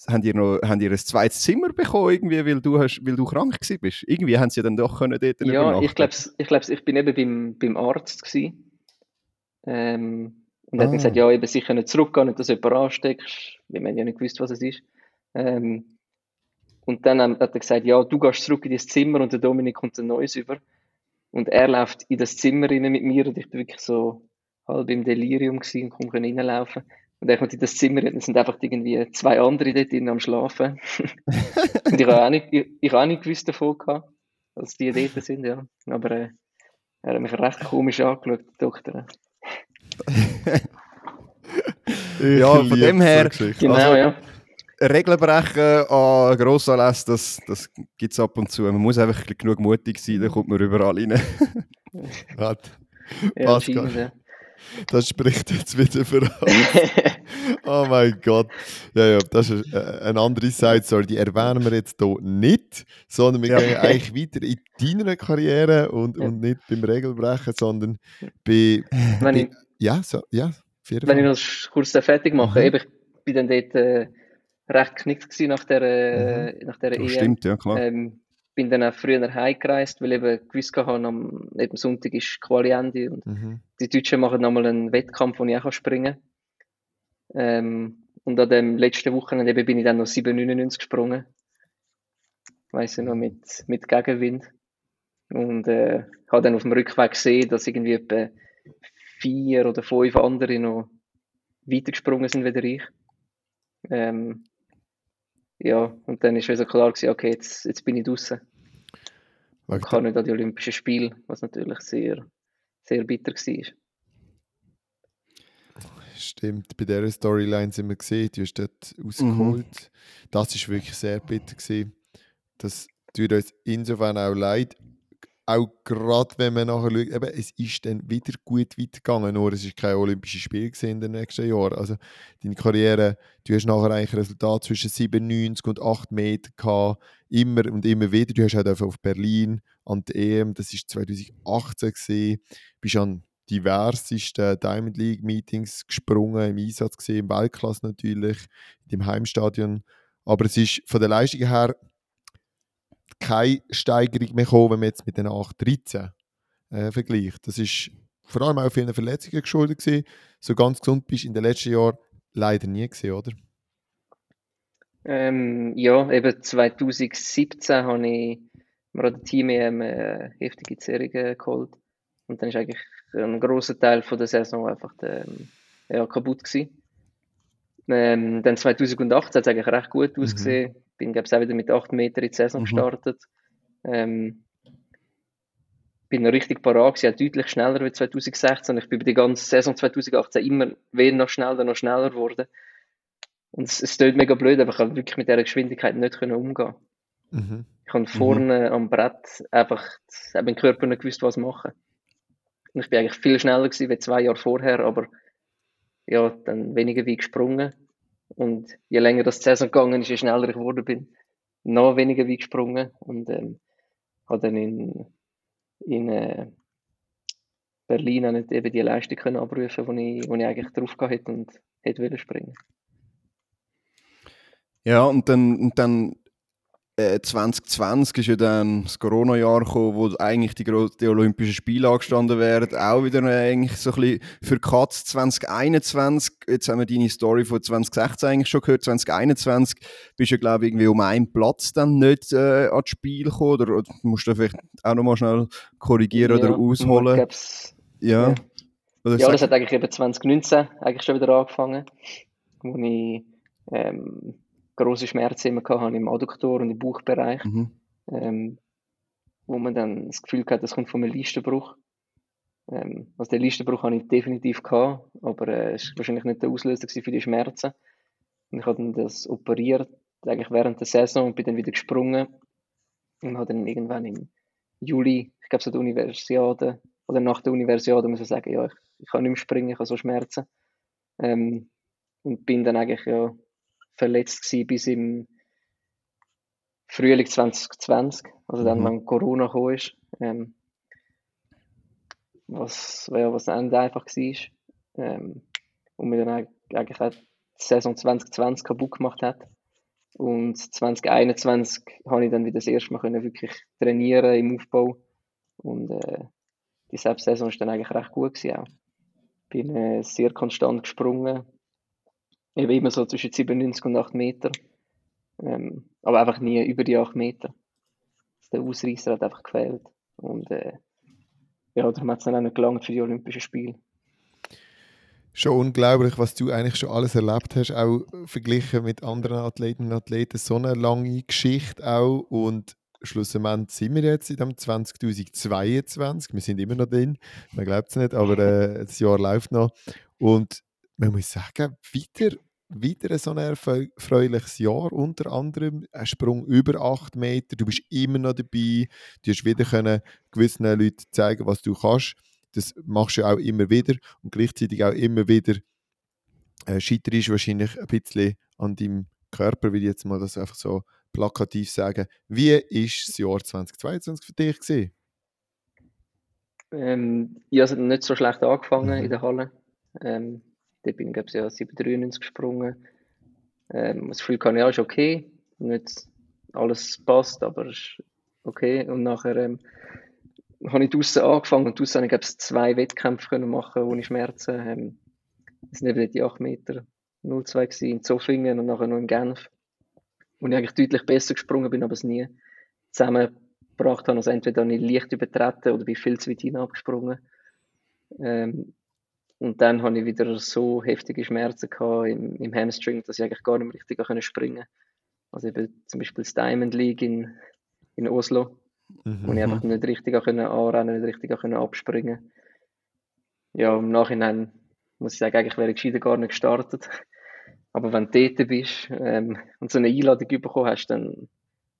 haben ihr noch haben ihr ein zweites Zimmer bekommen, irgendwie, weil du, hast, weil du krank bist? Irgendwie haben sie dann doch können dort Ja, ich glaube, ich, glaub, ich bin eben beim, beim Arzt gewesen. Ähm, und ah. hat gesagt, ja, eben sicher nicht zurückgehen, nicht, dass du jemanden ansteckst. Wir haben ja nicht gewusst, was es ist. Ähm, und dann hat er gesagt, ja, du gehst zurück in das Zimmer und der Dominik kommt ein neues über. Und er läuft in das Zimmer rein mit mir und ich bin wirklich so halb im Delirium gewesen und konnte reinlaufen. Und dann kommt in das Zimmer und sind einfach irgendwie zwei andere dort drin am Schlafen. und ich habe auch nicht, ich, ich auch nicht gewusst davon gehabt, dass die dort sind, ja. Aber äh, er hat mich recht komisch angeschaut, der Doktor. ja, von dem her. Genau, also, ja. Regeln brechen an Grossanlässen, das, das gibt es ab und zu. Man muss einfach genug mutig sein, dann kommt man überall rein. Ja, ja. Das spricht jetzt wieder für uns. oh mein Gott. Ja, ja, das ist äh, eine andere Side Story. Die erwähnen wir jetzt hier nicht, sondern wir ja. gehen eigentlich weiter in deiner Karriere und, ja. und nicht beim Regelbrechen, sondern bei. Wenn bei, ich, ja, so, ja. Wenn ich noch kurz fertig mache, mhm. ich bin dann dort äh, recht geknickt nach der, äh, mhm. nach der EM. Stimmt, ja, klar. Ähm, bin dann auch früher heimgereist, weil ich eben gewusst habe, am eben Sonntag ist Quali Ende und mhm. die Deutschen machen nochmal einen Wettkampf, wo ich auch springen kann. Ähm, und an dem letzten Wochenende eben bin ich dann noch 7,99 gesprungen. Weiss ich noch, mit, mit Gegenwind. Und äh, habe dann auf dem Rückweg gesehen, dass irgendwie etwa vier oder fünf andere noch weitergesprungen sind wie ich. Ähm, ja, und dann ist also klar gewesen, okay, jetzt, jetzt bin ich draußen. Ich kann nicht an die Olympischen Spiele, was natürlich sehr, sehr bitter war. Stimmt, bei dieser Storyline sind wir gesehen, du hast dort rausgeholt. Mhm. Das war wirklich sehr bitter. Gewesen. Das tut uns insofern auch leid auch gerade wenn man nachher schaut, eben, es ist dann wieder gut weitergegangen, nur es ist kein Olympisches Spiel in den nächsten Jahren. Also deine Karriere, du hast nachher eigentlich ein Resultat zwischen 97 und 8 Meter gehabt, immer und immer wieder. Du hast auch auf Berlin an der EM, das war 2018 gesehen, bist an diversesten Diamond League Meetings gesprungen, im Einsatz gesehen, im Weltklasse natürlich, im Heimstadion. Aber es ist von der Leistung her keine Steigerung mehr gekommen, wenn man jetzt mit den 8-13 äh, vergleicht. Das ist vor allem auch vielen Verletzungen geschuldet gewesen. So ganz gesund bist du in den letzten Jahren leider nie gesehen, oder? Ähm, ja, eben 2017 habe ich mir an der Team EM äh, heftige Zerrungen geholt. Und dann ist eigentlich ein großer Teil von der Saison einfach ähm, ja, kaputt gewesen. Ähm, dann 2018 hat es eigentlich recht gut mhm. ausgesehen. Mhm bin, glaube ich, auch wieder mit 8 Metern in die Saison mhm. gestartet. Ähm, bin noch richtig parat gewesen, deutlich schneller als 2016. Ich bin über die ganze Saison 2018 immer wieder noch schneller, noch schneller geworden. Und es, es tut mega blöd, aber ich kann wirklich mit dieser Geschwindigkeit nicht können umgehen. Mhm. Ich habe vorne mhm. am Brett einfach den Körper nicht gewusst, was machen. Und ich bin eigentlich viel schneller gewesen wie zwei Jahre vorher, aber ja, dann weniger wie gesprungen. Und je länger das Saison gegangen ist, je schneller ich geworden bin, noch weniger wie gesprungen und ähm, habe dann in, in äh, Berlin auch nicht eben die Leistung können abrufen, die ich, ich eigentlich drauf gehabt hätte und hätte springen. Ja, und dann, und dann 2020 äh, ist ja dann das Corona-Jahr gekommen, wo eigentlich die, die Olympischen Spiele angestanden wären. Auch wieder eigentlich so ein bisschen für Katz 2021. Jetzt haben wir deine Story von 2016 eigentlich schon gehört. 2021 bist du, glaube ich, irgendwie um einen Platz dann nicht äh, ans Spiel gekommen. Oder, oder musst du vielleicht auch nochmal schnell korrigieren ja, oder ausholen? Ja. Ja, ja das hat eigentlich eben 2019 eigentlich schon wieder angefangen, wo ich ähm, große Schmerzen immer gehabt im Adduktor und im Bauchbereich, mhm. ähm, wo man dann das Gefühl hat, das kommt von einem Listenbruch. Ähm, also den Listenbruch habe ich definitiv gehabt, aber äh, es war wahrscheinlich nicht der Auslöser für die Schmerzen. Und ich habe dann das operiert, eigentlich während der Saison und bin dann wieder gesprungen und habe dann irgendwann im Juli, ich glaube so der Universiade oder nach der Universiade muss ich sagen, ja, ich, ich kann nicht mehr springen, ich habe so Schmerzen. Ähm, und bin dann eigentlich ja verletzt gewesen bis im Frühling 2020, also dann, mhm. wenn Corona gekommen ist. Ähm, was, ja, was Ende einfach war. Ähm, und mir dann eigentlich auch die Saison 2020 kaputt gemacht hat. Und 2021 habe ich dann wieder das erste Mal können wirklich trainieren im Aufbau. Und äh, die Saison war dann eigentlich recht gut gewesen auch. Bin äh, sehr konstant gesprungen. Eben immer so zwischen 97 und 8 Meter. Ähm, aber einfach nie über die 8 Meter. Der Ausreißer hat einfach gefehlt. Und äh, ja, darum hat es dann auch nicht gelangt für die Olympischen Spiele. Schon unglaublich, was du eigentlich schon alles erlebt hast, auch verglichen mit anderen Athleten und Athleten. So eine lange Geschichte auch und schlussendlich sind wir jetzt in dem 2022. Wir sind immer noch drin, man glaubt es nicht, aber äh, das Jahr läuft noch. Und man muss sagen, wieder wieder so ein erfreuliches Jahr, unter anderem ein Sprung über 8 Meter, du bist immer noch dabei, du hast wieder können gewissen Leuten zeigen, was du kannst. Das machst du auch immer wieder und gleichzeitig auch immer wieder äh, scheiterst wahrscheinlich ein bisschen an deinem Körper, will ich jetzt mal das einfach so plakativ sagen. Wie ist das Jahr 2022 für dich gewesen? Ähm, ich habe nicht so schlecht angefangen mhm. in der Halle. Ähm, da bin ich, glaube ich, ja 793 gesprungen. Ähm, das Gefühl kann auch, ist okay. Nicht alles passt, aber ist okay. Und nachher ähm, habe ich draußen angefangen und draußen habe ich, zwei Wettkämpfe können machen ohne Schmerzen. Ähm, das sind eben die 8 Meter 02 in Zofingen und nachher noch in Genf. Und ich eigentlich deutlich besser gesprungen bin, aber es nie zusammengebracht habe. Also entweder habe ich leicht übertreten oder bin viel zu weit hinabgesprungen. Ähm, und dann hatte ich wieder so heftige Schmerzen gehabt im, im Hamstring, dass ich eigentlich gar nicht mehr richtig springen konnte. Also eben zum Beispiel das Diamond League in, in Oslo, mhm. wo ich einfach nicht richtig anrennen, nicht richtig abspringen Ja, im Nachhinein muss ich sagen, eigentlich wäre ich gescheiter gar nicht gestartet. Aber wenn du dort bist ähm, und so eine Einladung bekommen hast, dann,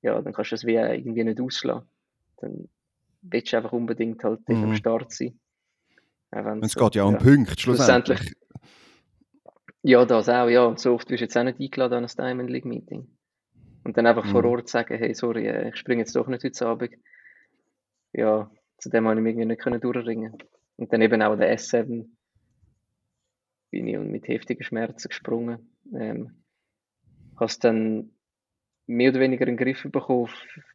ja, dann kannst du das wie irgendwie nicht ausschlagen. Dann willst du einfach unbedingt halt mhm. am Start sein. Es geht ja um ja. Punkte schlussendlich. Ja, das auch, ja. Und so oft wirst du jetzt auch nicht eingeladen an ein Diamond League Meeting. Und dann einfach mhm. vor Ort sagen, hey, sorry, äh, ich springe jetzt doch nicht heute Abend. Ja, zu dem habe ich mich irgendwie nicht können durchringen. Und dann eben auch der S7 bin ich mit heftigen Schmerzen gesprungen. Ähm, hast dann mehr oder weniger einen Griff bekommen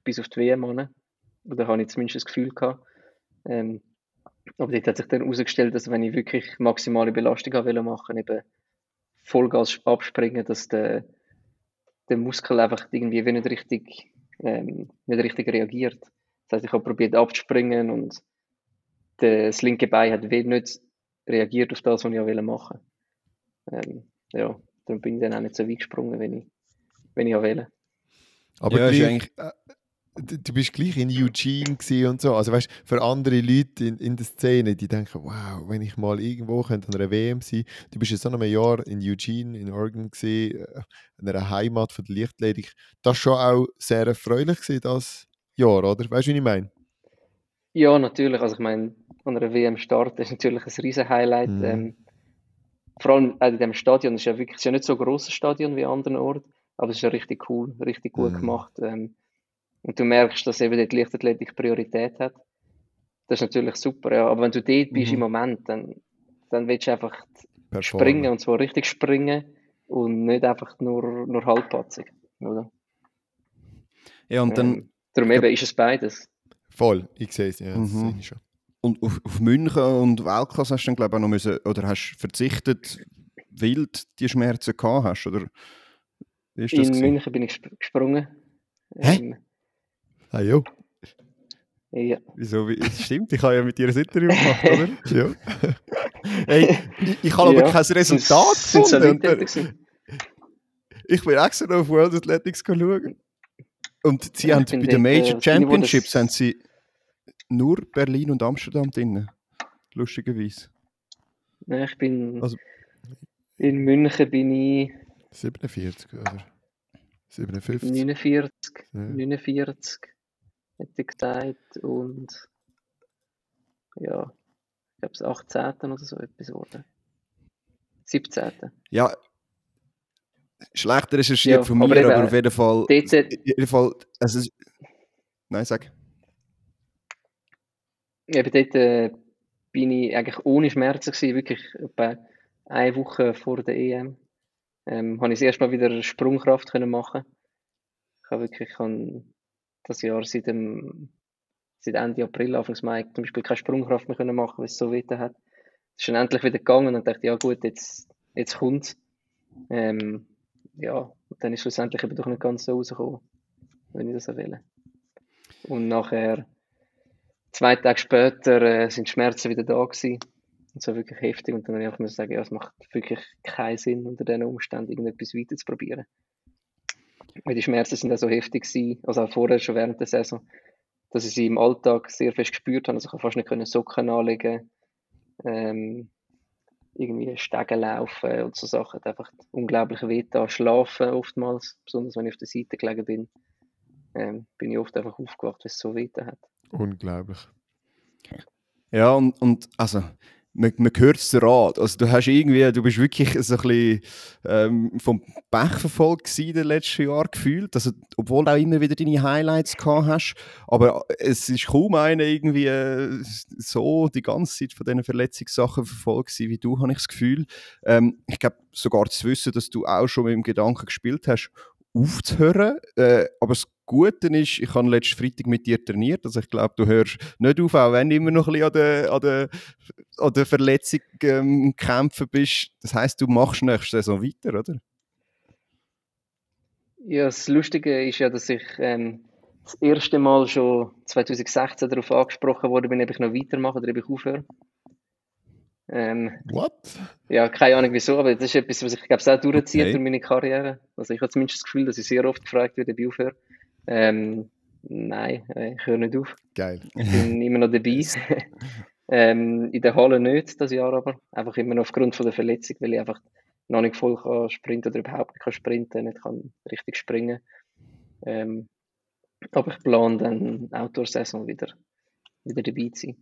bis auf die WM Oder habe ich zumindest das Gefühl gehabt. Ähm, aber dort hat sich dann herausgestellt, dass wenn ich wirklich maximale Belastung machen wollte, eben Vollgas abspringen, dass der, der Muskel einfach irgendwie nicht richtig, ähm, nicht richtig reagiert. Das heißt, ich habe probiert abzuspringen und das linke Bein hat nicht reagiert auf das, was ich machen wollte. Ähm, ja, darum bin ich dann auch nicht so weit gesprungen, wenn ich, wenn ich wollte. Aber ja, ist eigentlich, äh, du bist gleich in Eugene und so. Also weißt für andere Leute in, in der Szene, die denken, wow, wenn ich mal irgendwo könnte an einer WM sein. Du bist jetzt so einem Jahr in Eugene, in Oregon gesehen, äh, in einer Heimat von der Lichtledig. Das war schon auch sehr erfreulich gewesen, das Jahr, oder? Weißt du, wie ich meine? Ja, natürlich. Also ich meine, an einer WM Start ist natürlich ein riesen Highlight. Mhm. Ähm, vor allem in diesem Stadion, es ist ja wirklich ist ja nicht so ein grosses Stadion wie an anderen Orten, aber es ist ja richtig cool, richtig gut mhm. gemacht. Ähm, und du merkst, dass eben die Leichtathletik Priorität hat. Das ist natürlich super, ja. Aber wenn du dort bist mhm. im Moment, dann, dann willst du einfach Performen. springen und zwar richtig springen und nicht einfach nur, nur halbpatzig, oder? Ja, und dann. Ähm, darum eben ist es beides. Voll, ich sehe es, ja, das mhm. ich schon. Und auf, auf München und Weltklasse hast du dann, glaube ich, auch noch müssen, oder hast verzichtet, wild die Schmerzen gehabt hast, oder? In gewesen? München bin ich gesprungen. Hä? Ähm, Ah, jo. Ja. Wieso? Es stimmt, ich habe ja mit dir ein Interview gemacht, oder? ja. hey, ich, ich habe aber kein Resultat gefunden. Ich bin extra noch auf World Athletics schauen. Und sie ja, haben bei den Major äh, Championships haben sie nur Berlin und Amsterdam drin. Lustigerweise. Nein, ich bin. Also, in München bin ich. 47, oder? 57? 49. Ja. 49 hätte ich gesagt. Und ja, ich glaube, es 18. oder so etwas wurde. 17. Ja, schlechter recherchiert ja, von mir, aber, eben, aber auf jeden Fall. Dort, jeden Fall also, nein, sag. Eben dort äh, bin ich eigentlich ohne Schmerzen gewesen, wirklich etwa eine Woche vor der EM. Ähm, habe ich das erste Mal wieder Sprungkraft können machen. Ich habe wirklich ich habe das Jahr seit, dem, seit Ende April, Anfang Mai zum Beispiel keine Sprungkraft mehr können machen, weil es so weh hat. Es ist dann endlich wieder gegangen und dachte, ja gut, jetzt, jetzt kommt ähm, ja, dann ist schlussendlich eben doch nicht ganz so rausgekommen, wenn ich das so will. Und nachher, zwei Tage später, äh, sind Schmerzen wieder da gewesen. Und so wirklich heftig. Und dann habe ich einfach sagen, ja, es macht wirklich keinen Sinn, unter diesen Umständen irgendetwas weiter zu probieren. Weil die Schmerzen sind auch so heftig gewesen, also auch vorher schon während der Saison, dass ich sie im Alltag sehr fest gespürt habe. Also ich habe fast nicht Socken anlegen ähm, irgendwie Stegen laufen und so Sachen. Hat einfach unglaublich weh da. Schlafen oftmals, besonders wenn ich auf der Seite gelegen bin, ähm, bin ich oft einfach aufgewacht, weil es so weh hat. Unglaublich. Ja, und, und also man, man hört es Rat. Also du hast irgendwie, du bist wirklich so ein bisschen ähm, vom Pech verfolgt in den letzten Jahren gefühlt. Also, obwohl du auch immer wieder deine Highlights gehabt hast. Aber es ist kaum einer irgendwie äh, so die ganze Zeit von diesen Verletzungssachen verfolgt wie du, habe ich das Gefühl. Ähm, ich glaube sogar zu wissen, dass du auch schon mit dem Gedanken gespielt hast, aufzuhören. Äh, aber das Gute ist, ich habe letzten Freitag mit dir trainiert. Also ich glaube, du hörst nicht auf, auch wenn du immer noch ein bisschen an der, an der, an der Verletzung ähm, kämpfen bist. Das heisst, du machst nächste Saison weiter, oder? Ja, das Lustige ist ja, dass ich ähm, das erste Mal schon 2016 darauf angesprochen wurde, ob ich noch weitermache oder ob ich aufhöre. Ähm, What? Ja, keine Ahnung wieso, aber das ist etwas, was ich glaube, auch durchzieht okay. durch meine Karriere. Also ich habe zumindest das Gefühl, dass ich sehr oft gefragt werde, ob ich aufhöre. Ähm, nein, äh, ich höre nicht auf. Geil. Ich bin immer noch dabei. ähm, in der Halle nicht, das Jahr aber. Einfach immer noch aufgrund von der Verletzung, weil ich einfach noch nicht voll kann sprinten oder überhaupt nicht kann sprinten, nicht kann richtig springen. Ähm, aber ich plane dann Outdoor-Saison wieder, wieder dabei zu sein.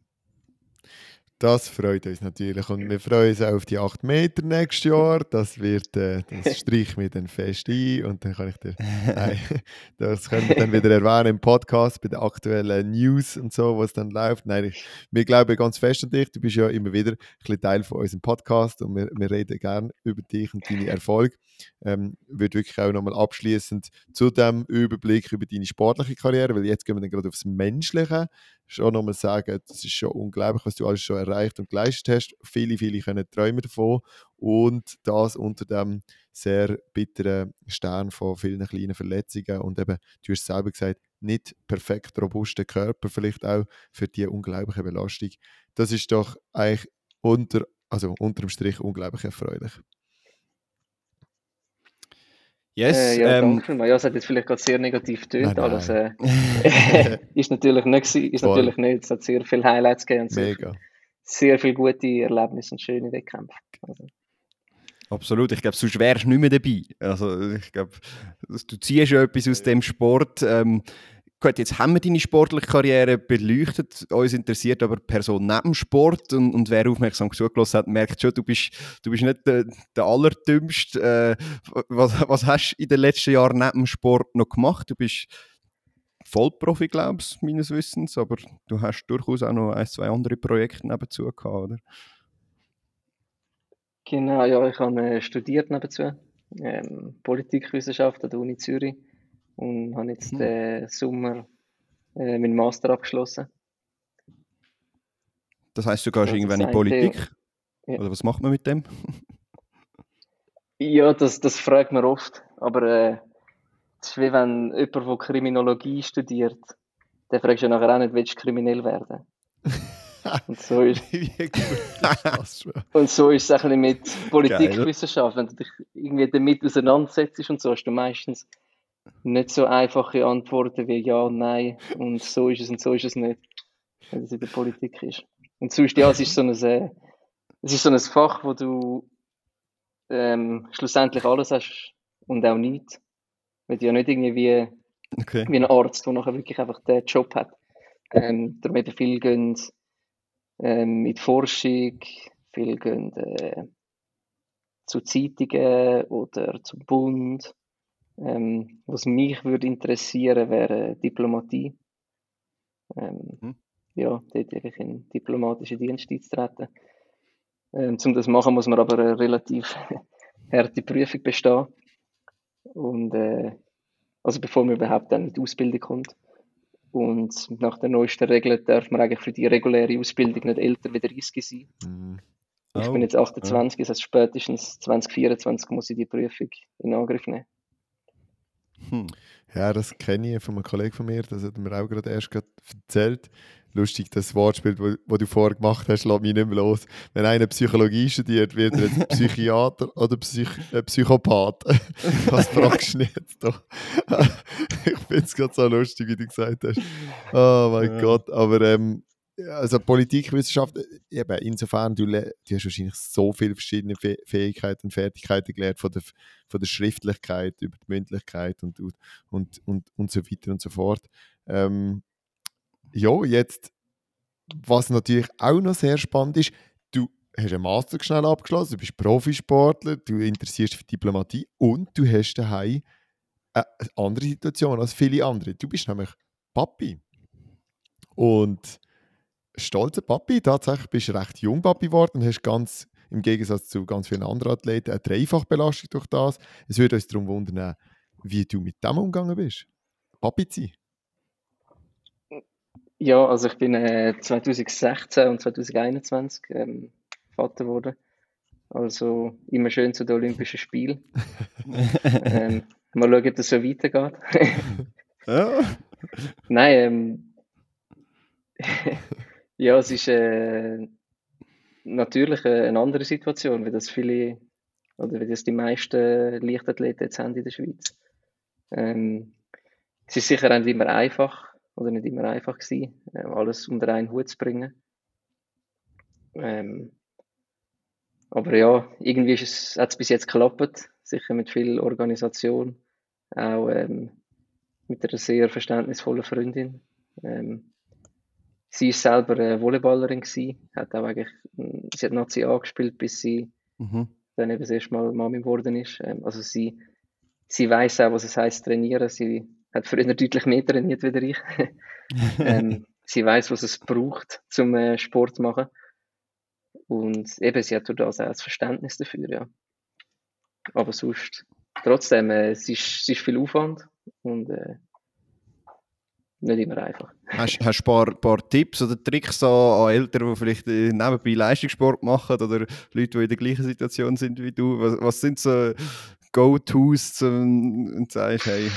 Das freut uns natürlich und wir freuen uns auch auf die 8 Meter nächstes Jahr. Das wird, äh, das streichen wir dann fest ein und dann kann ich dir, nein, das können wir dann wieder erwähnen im Podcast bei den aktuellen News und so, was dann läuft. Nein, ich, wir glauben ganz fest an dich. Du bist ja immer wieder ein bisschen Teil von unserem Podcast und wir, wir reden gerne über dich und deine Erfolge. Ähm, würde wirklich auch nochmal abschließend zu dem Überblick über deine sportliche Karriere, weil jetzt gehen wir dann gerade aufs Menschliche schon nochmal sagen, das ist schon unglaublich, was du alles schon erreicht und geleistet hast. Viele, viele können träumen davon und das unter dem sehr bitteren Stern von vielen kleinen Verletzungen und eben, du hast selber gesagt, nicht perfekt robuster Körper, vielleicht auch für die unglaubliche Belastung. Das ist doch eigentlich unter, also unter dem Strich unglaublich erfreulich. Yes, äh, ja, ähm, danke Ja, es hat jetzt vielleicht gerade sehr negativ tönt alles. Äh, ist natürlich nicht, ist natürlich nicht. Es hat sehr viele Highlights gegeben und sehr, sehr viele gute Erlebnisse und schöne Wettkämpfe. Also. Absolut, ich glaube, sonst wärst du nicht mehr dabei. Also ich glaube, du ziehst ja etwas aus dem Sport. Ähm, Gut, jetzt haben wir deine sportliche Karriere beleuchtet. Uns interessiert aber die Person neben Sport. Und, und wer aufmerksam zugelassen hat, merkt schon, du bist, du bist nicht der, der Allerdümmste. Äh, was, was hast du in den letzten Jahren neben Sport noch gemacht? Du bist Vollprofi, glaube ich, meines Wissens. Aber du hast durchaus auch noch ein, zwei andere Projekte nebenzu gehabt, oder? Genau, ja, ich habe äh, studiert nebenzu. Ähm, Politikwissenschaft an der Uni Zürich und habe jetzt mhm. den Sommer äh, meinen Master abgeschlossen. Das heißt, du gehst also irgendwann in Politik? Ja. Oder was macht man mit dem? ja, das, das fragt man oft. Aber äh, es ist wie wenn jemand, der Kriminologie studiert, der fragt ja nachher auch nicht, willst du kriminell werden? Und so ist, und so ist es ein bisschen mit Politikwissenschaft. Wenn du dich irgendwie damit auseinandersetzt und so, hast du meistens nicht so einfache Antworten wie ja und nein und so ist es und so ist es nicht, wenn es in der Politik ist. Und sonst, ja, es ist so ein, äh, es ist so ein Fach, wo du ähm, schlussendlich alles hast und auch nichts. Weil du ja nicht irgendwie wie, okay. wie ein Arzt, der nachher wirklich einfach den Job hat. Ähm, darum eben viel gehen ähm, in die Forschung, viel gehen äh, zu Zeitungen oder zum Bund ähm, was mich würde interessieren, wäre Diplomatie. Ähm, mhm. ja, dort in den diplomatischen Dienst einzutreten. Ähm, um das zu machen, muss man aber eine relativ harte Prüfung bestehen. Und äh, also bevor man überhaupt dann in die Ausbildung kommt. Und nach der neuesten Regel darf man eigentlich für die reguläre Ausbildung nicht älter wie 30 sein. Mhm. Ich bin oh, jetzt 28, das heißt spätestens 2024 muss ich die Prüfung in Angriff nehmen. Hm. Ja, das kenne ich von einem Kollegen von mir, das hat mir auch gerade erst erzählt. Lustig, das Wortspiel, das du vorher gemacht hast, lässt mich nicht mehr los. Wenn einer Psychologie studiert, wird er jetzt Psychiater oder Psych äh, Psychopath. Was fragst du nicht doch? ich finde es gerade so lustig, wie du gesagt hast. Oh mein ja. Gott, aber ähm, also Politikwissenschaft, eben, insofern, du, du hast wahrscheinlich so viele verschiedene Fähigkeiten und Fertigkeiten gelernt, von der, von der Schriftlichkeit über die Mündlichkeit und, und, und, und so weiter und so fort. Ähm, ja, jetzt, was natürlich auch noch sehr spannend ist, du hast einen Master schnell abgeschlossen, du bist Profisportler, du interessierst dich für Diplomatie und du hast daheim eine andere Situation als viele andere. Du bist nämlich Papi. Und stolzer Papi, tatsächlich bist du recht jung Papi geworden und hast ganz im Gegensatz zu ganz vielen anderen Athleten eine Dreifachbelastung durch das. Es würde uns darum wundern, wie du mit dem umgegangen bist. Papi zu sein. Ja, also ich bin äh, 2016 und 2021 ähm, Vater geworden. Also immer schön zu den Olympischen Spielen. ähm, mal schauen, ob das so weitergeht. ja. Nein, ähm, ja, es ist äh, natürlich äh, eine andere Situation, wie das viele oder wie das die meisten Leichtathleten jetzt haben in der Schweiz. Ähm, es ist sicher nicht immer einfach, oder nicht immer einfach gewesen, äh, alles unter einen Hut zu bringen. Ähm, aber ja, irgendwie ist es, hat es bis jetzt geklappt, sicher mit viel Organisation, auch ähm, mit einer sehr verständnisvollen Freundin. Ähm, sie ist selber eine Volleyballerin gewesen, hat auch eigentlich, sie hat Nazi angespielt, bis sie mhm. dann eben das erste Mal Mami geworden ist. Ähm, also sie, sie weiß auch, was es heißt trainieren. Sie hat früher deutlich mehr trainiert wie ich. ähm, sie weiß, was es braucht, zum äh, Sport zu machen. Und eben, sie hat durch das auch das Verständnis dafür, ja. Aber sonst, trotzdem, äh, es, ist, es ist viel Aufwand und äh, nicht immer einfach. Hast du ein paar, paar, Tipps oder Tricks an Eltern, die vielleicht äh, nebenbei Leistungssport machen oder Leute, die in der gleichen Situation sind wie du? Was, was sind so Go-Tos und sagst, hey,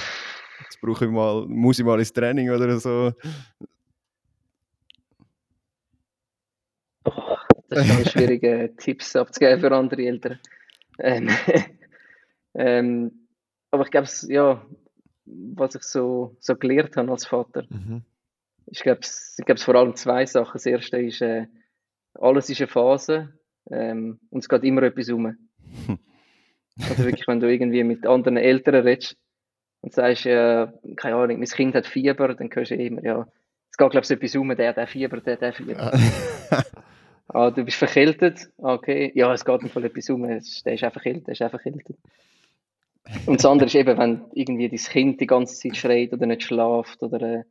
Jetzt brauche ich mal, muss ich mal ins Training oder so. Oh, das ist ganz schwierig, äh, Tipps abzugeben für andere Eltern. Ähm, ähm, aber ich glaube, ja, was ich so, so gelernt habe als Vater, mhm. ich glaube, ich glaube vor allem zwei Sachen. Das erste ist, äh, alles ist eine Phase ähm, und es geht immer etwas um. Also wirklich, wenn du irgendwie mit anderen Eltern redest, und sagst, äh, keine Ahnung, mein Kind hat Fieber, dann hörst du immer, ja, es geht, glaube ich, etwas um, der, der Fieber, der, der Fieber. ah, du bist verkältet, okay, ja, es geht im Fall etwas um, der ist einfach verkältet, der ist einfach verkältet. Und das andere ist eben, wenn irgendwie dein Kind die ganze Zeit schreit oder nicht schlaft oder, äh,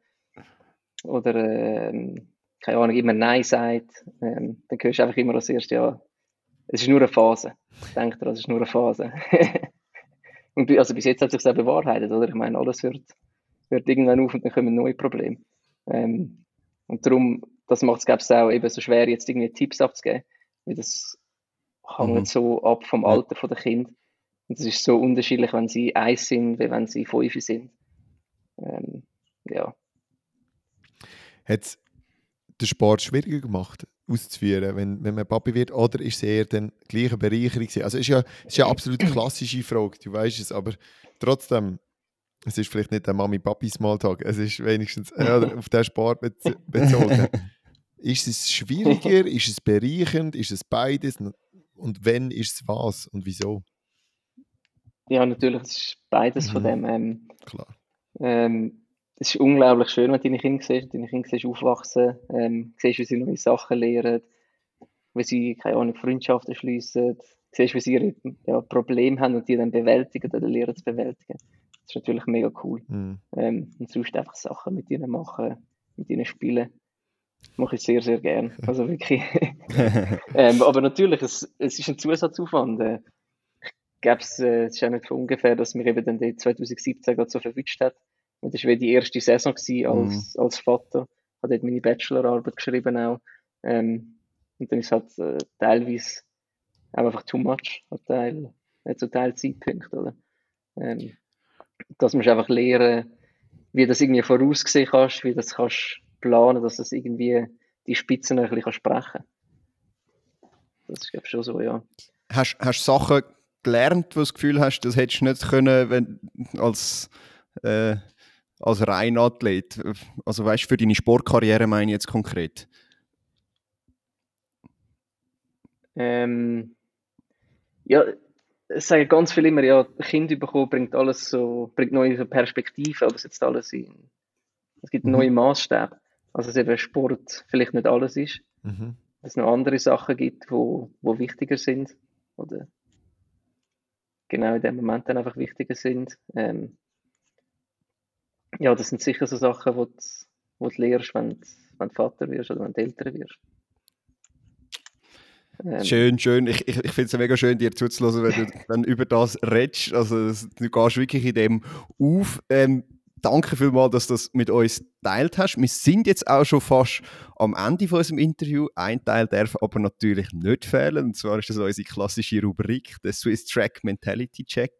oder äh, keine Ahnung, immer Nein sagt, ähm, dann hörst du einfach immer als erstes, ja, es ist nur eine Phase. Denk dir, es ist nur eine Phase. Und also bis jetzt hat sich das bewahrheitet, oder? Ich meine, alles hört, hört irgendwann auf und dann kommen neue Probleme. Ähm, und darum, das macht es, glaube ich, auch eben so schwer, jetzt irgendwie Tipps abzugeben, weil das hängt mhm. so ab vom Alter ja. der Kind. Und es ist so unterschiedlich, wenn sie eins sind, wie wenn sie fünf sind. Ähm, ja. Hat den Sport schwieriger gemacht? auszuführen, wenn, wenn man Papi wird? Oder ist es eher dann gleich eine Bereicherung? Also es ist ja, es ist ja absolut eine klassische Frage, du weißt es, aber trotzdem, es ist vielleicht nicht der Mami-Papi-Smalltalk, es ist wenigstens ja, auf den Sport bezogen. ist es schwieriger, ist es bereichernd, ist es beides? Und wenn ist es was und wieso? Ja, natürlich, es ist beides mhm. von dem. Ähm, Klar. Ähm, es ist unglaublich schön, wenn du deine Kinder siehst, deine Kinder siehst aufwachsen, ähm, siehst, wie sie neue Sachen lernen, wie sie, keine Ahnung, Freundschaften schließen, siehst, wie sie ihre ja, Probleme haben und die dann bewältigen oder lernen zu bewältigen. Das ist natürlich mega cool. Mhm. Ähm, und sonst einfach Sachen mit ihnen machen, mit ihnen spielen. mache ich sehr, sehr gern. Also wirklich. ähm, aber natürlich, es, es ist ein Zusatzaufwand. Äh, ich glaube, es, äh, ist auch nicht von ungefähr, dass mir eben dann 2017 gerade so verwünscht hat. Und das war die erste Saison gewesen als, mhm. als Vater. Ich habe dort meine Bachelorarbeit geschrieben auch. Ähm, und dann ist es halt äh, teilweise auch einfach too much, ein Teil, nicht so Teil Zeitpunkt, oder? Ähm, dass man einfach lernen, wie das irgendwie voraussehen kannst, wie das kannst planen, dass das irgendwie die Spitzen ein bisschen sprechen kann. Das ist, glaube ich, schon so, ja. Hast du Sachen gelernt, wo du das Gefühl hast, das hättest du nicht können, wenn als, äh, als Reinathlet? Also weißt du, für deine Sportkarriere meine ich jetzt konkret? Ähm, ja, es sagen ganz viele immer, ja, Kind bekommen bringt alles so, bringt neue Perspektiven, aber es jetzt alles in, es gibt mhm. neue Maßstäbe. Also dass eben Sport vielleicht nicht alles ist. Mhm. Dass es noch andere Sachen gibt, wo, wo wichtiger sind. Oder genau in dem Moment dann einfach wichtiger sind. Ähm, ja, das sind sicher so Sachen, wo du, wo du lernst, wenn, wenn du Vater wirst oder wenn du älter wirst. Ähm, schön, schön. Ich, ich, ich finde es mega schön, dir zuzuhören, wenn du dann über das redest. Also, du gehst wirklich in dem auf. Ähm, danke vielmals, dass du das mit uns teilt hast. Wir sind jetzt auch schon fast am Ende von unserem Interview. Ein Teil darf aber natürlich nicht fehlen. Und zwar ist das unsere klassische Rubrik, der Swiss Track Mentality Check.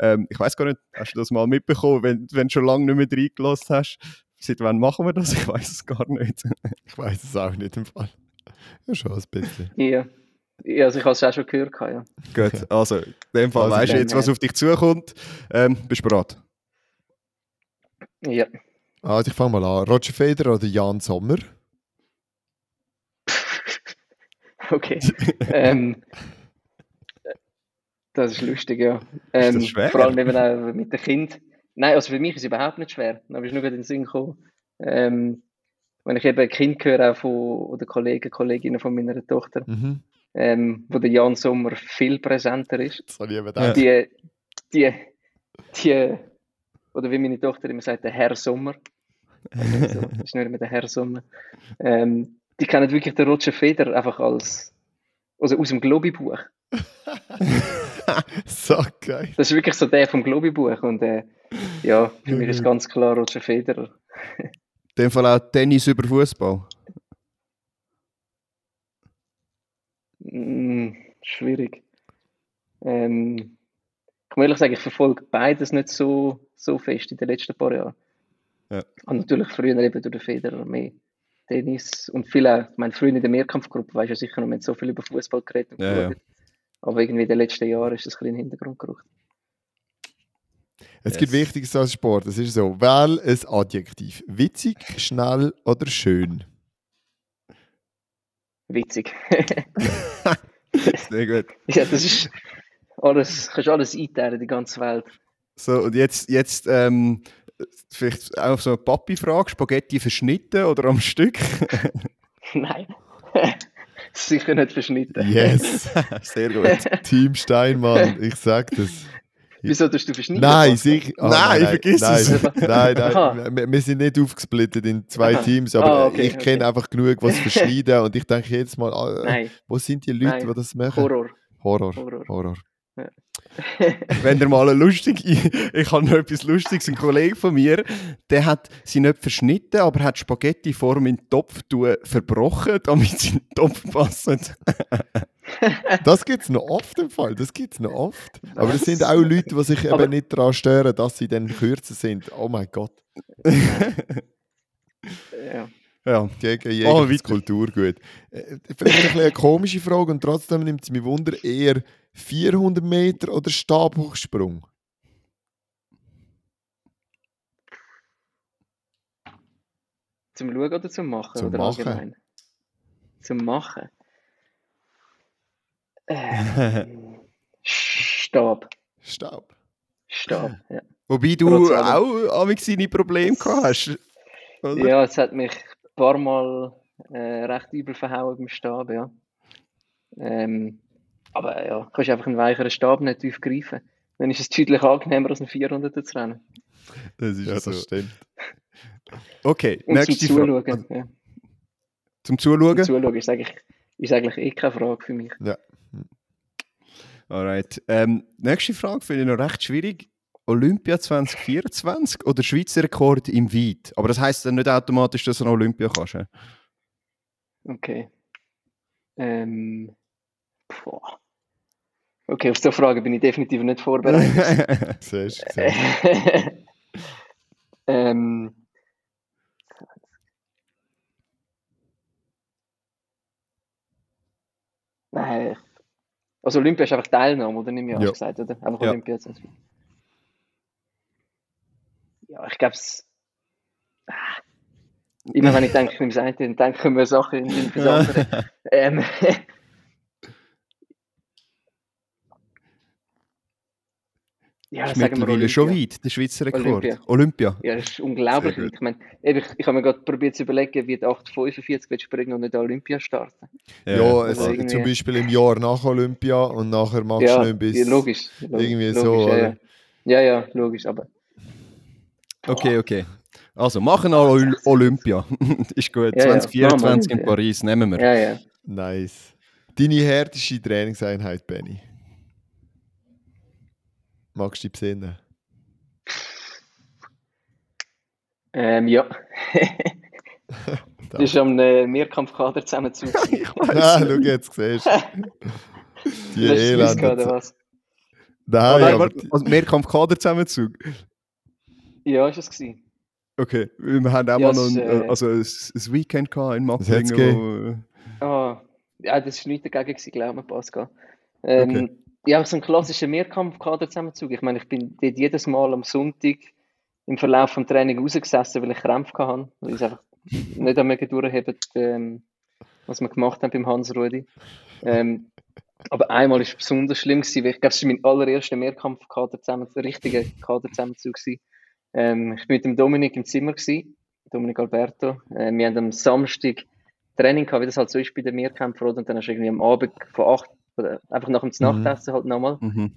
Ähm, ich weiß gar nicht, hast du das mal mitbekommen, wenn, wenn du schon lange nicht mehr reingelassen hast? Seit wann machen wir das? Ich weiß es gar nicht. ich weiß es auch nicht im Fall. Ja, schon ein bisschen. Ja. Ja, also ich habe es auch schon gehört. Ja. Gut, also in dem Fall also weißt du jetzt, was auf dich zukommt. Ähm, bist du bereit? Ja. Also ich fange mal an. Roger Federer oder Jan Sommer? okay. ähm, das ist lustig, ja. Ähm, ist das schwer? Vor allem eben auch mit dem Kind. Nein, also für mich ist es überhaupt nicht schwer. Aber ich nur in den Sinn gekommen. Ähm, wenn ich eben Kind höre, auch von oder Kollegen, Kolleginnen von meiner Tochter, mhm ähm, wo der Jan Sommer viel präsenter ist. Das habe ich eben gedacht. Die, die, die, oder wie meine Tochter immer sagt, der Herr Sommer. Also, das ist nicht mehr der Herr Sommer. Ähm, die kennen wirklich den Roger Feder einfach als, also aus dem Globi-Buch. so geil. Das ist wirklich so der vom Globi-Buch und äh, ja, für mich ist ganz klar Roger Federer. In dem Fall auch Tennis über Fußball. Hm, schwierig. Ähm, ich muss ehrlich sagen, ich verfolge beides nicht so, so fest in den letzten paar Jahren. Ja. Und natürlich früher eben durch den Federer mehr Tennis und viele, ich meine, früher in der Mehrkampfgruppe, weißt du sicher noch, wir so viel über Fußball geredet und ja, ja. Aber irgendwie in den letzten Jahren ist das ein bisschen in den Hintergrund gerückt. Es yes. gibt Wichtiges als Sport, das ist so. Wähl ein Adjektiv. Witzig, schnell oder schön? witzig. Sehr gut. Ja, das ist alles, kannst alles einteilen, die ganze Welt. So, und jetzt, jetzt ähm, vielleicht auch so eine Papi-Frage: Spaghetti verschnitten oder am Stück? Nein. Sicher nicht verschnitten. Yes. Sehr gut. Team Steinmann, ich sag das. Wieso tust du verschneiden? Nein, sicher. Oh, nein, nein, vergiss nein, es. Nein, nein, wir, wir, sind nicht aufgesplittet in zwei Aha. Teams, aber ah, okay, ich kenne einfach genug, was verschneiden und ich denke jetzt mal, äh, wo sind die Leute, nein. die das machen? Horror. Horror. Horror. Horror. Ja. Wenn der mal eine lustige, ich, ich habe noch etwas Lustiges, ein Kollege von mir, der hat sie nicht verschnitten, aber hat Spaghetti vor in den Topf verbrochen, damit sie in den Topf passen. das gibt es noch oft im Fall, das gibt es noch oft. Aber es sind auch Leute, die sich aber eben nicht daran stören, dass sie dann kürzer sind. Oh mein Gott. ja. Ja, gegen jedes oh, Kulturgut. Äh, vielleicht ein eine komische Frage und trotzdem nimmt es mich Wunder, eher 400 Meter oder Stabhochsprung? Zum Schauen oder zum Machen? Zum oder Machen. Allgemein? Zum Machen. Ähm, Stab. Stab. Stab, ja. Wobei du auch amig seine Probleme gehabt hast. Oder? Ja, es hat mich paar Mal äh, recht übel verhauen beim Stab, ja. Ähm, aber ja, kannst einfach einen weicheren Stab nicht tief greifen. Dann ist es deutlich angenehmer, als ein 400 zu rennen. Das ist ja, das so. stimmt. Okay, Und nächste Frage. Ja. Zum Zuschauen? Zum Zuschauen ist eigentlich, ist eigentlich eh keine Frage für mich. Ja. Alright. Ähm, nächste Frage finde ich noch recht schwierig. Olympia 2024 oder Schweizer Rekord im Weit? Aber das heisst dann nicht automatisch, dass du noch Olympia kannst. hä? Okay. Ähm, boah. Okay, auf diese Frage bin ich definitiv nicht vorbereitet. Siehst du, ähm, nein. Also Olympia ist einfach Teilnahme, oder? Nicht mehr, Ja. gesagt, oder? Einfach Ja. Olympia. jetzt. Ja, ich glaube es. Immer wenn ich denke, ich nehme das eine, dann denke ich mir Sachen in das andere. ähm, ja, ist sagen wir mittlerweile schon weit, der Schweizer Rekord. Olympia. Olympia. Ja, das ist unglaublich. Ich meine, ich, ich habe mir gerade probiert zu überlegen, wie die 845 willst du springen und nicht Olympia starten. Ja, es, Also irgendwie- zum Beispiel im Jahr nach Olympia und nachher machst ja, du nicht bis. ja, logisch. logisch irgendwie logisch, so, Ja, ja. ja, ja, logisch, aber Okay, okay. Also, machen wir Oly- Olympia. ist gut. Ja, ja, 2024 in machen wir. Paris, nehmen wir. ja, ja. Nice. Deine härteste Trainingseinheit, Benny? Magst du dich besinnen? Ähm, ja. das ist am äh, Mehrkampfkader zusammengezogen. Ah, schau jetzt, siehst du. Die was? Nein, Nein, aber also Mehrkampfkader zusammenzug. Ja, ist es gewesen. Okay, wir haben auch Ja, mal noch ein, äh, also ein, ein Weekend gehabt in Macklingen. wo- Ah, ja, das war nichts dagegen, gewesen, glaub mir, Pascal. Ähm, Okay. Ja, so ein klassischer Mehrkampfkader zusammenzug. Ich meine, ich bin dort jedes Mal am Sonntag im Verlauf des Training rausgesessen, weil ich Krämpfe hatte, weil ich es einfach nicht am Mögen durchheben, ähm, was wir gemacht haben beim Hans-Rudi. Ähm, aber einmal war es besonders schlimm, gewesen, weil ich glaube, es war mein allererster Mehrkampfkader zusammen, richtiger Kader zusammenzug. gewesen. Ähm, ich war mit dem Dominik im Zimmer, gewesen, Dominik Alberto. Äh, wir haben am Samstag Training gehabt, wie das halt so ist bei den Mehrkämpfern, oder? und dann hast du irgendwie am Abend von 8 oder einfach nach dem Nachtessen halt nochmal, Mhm.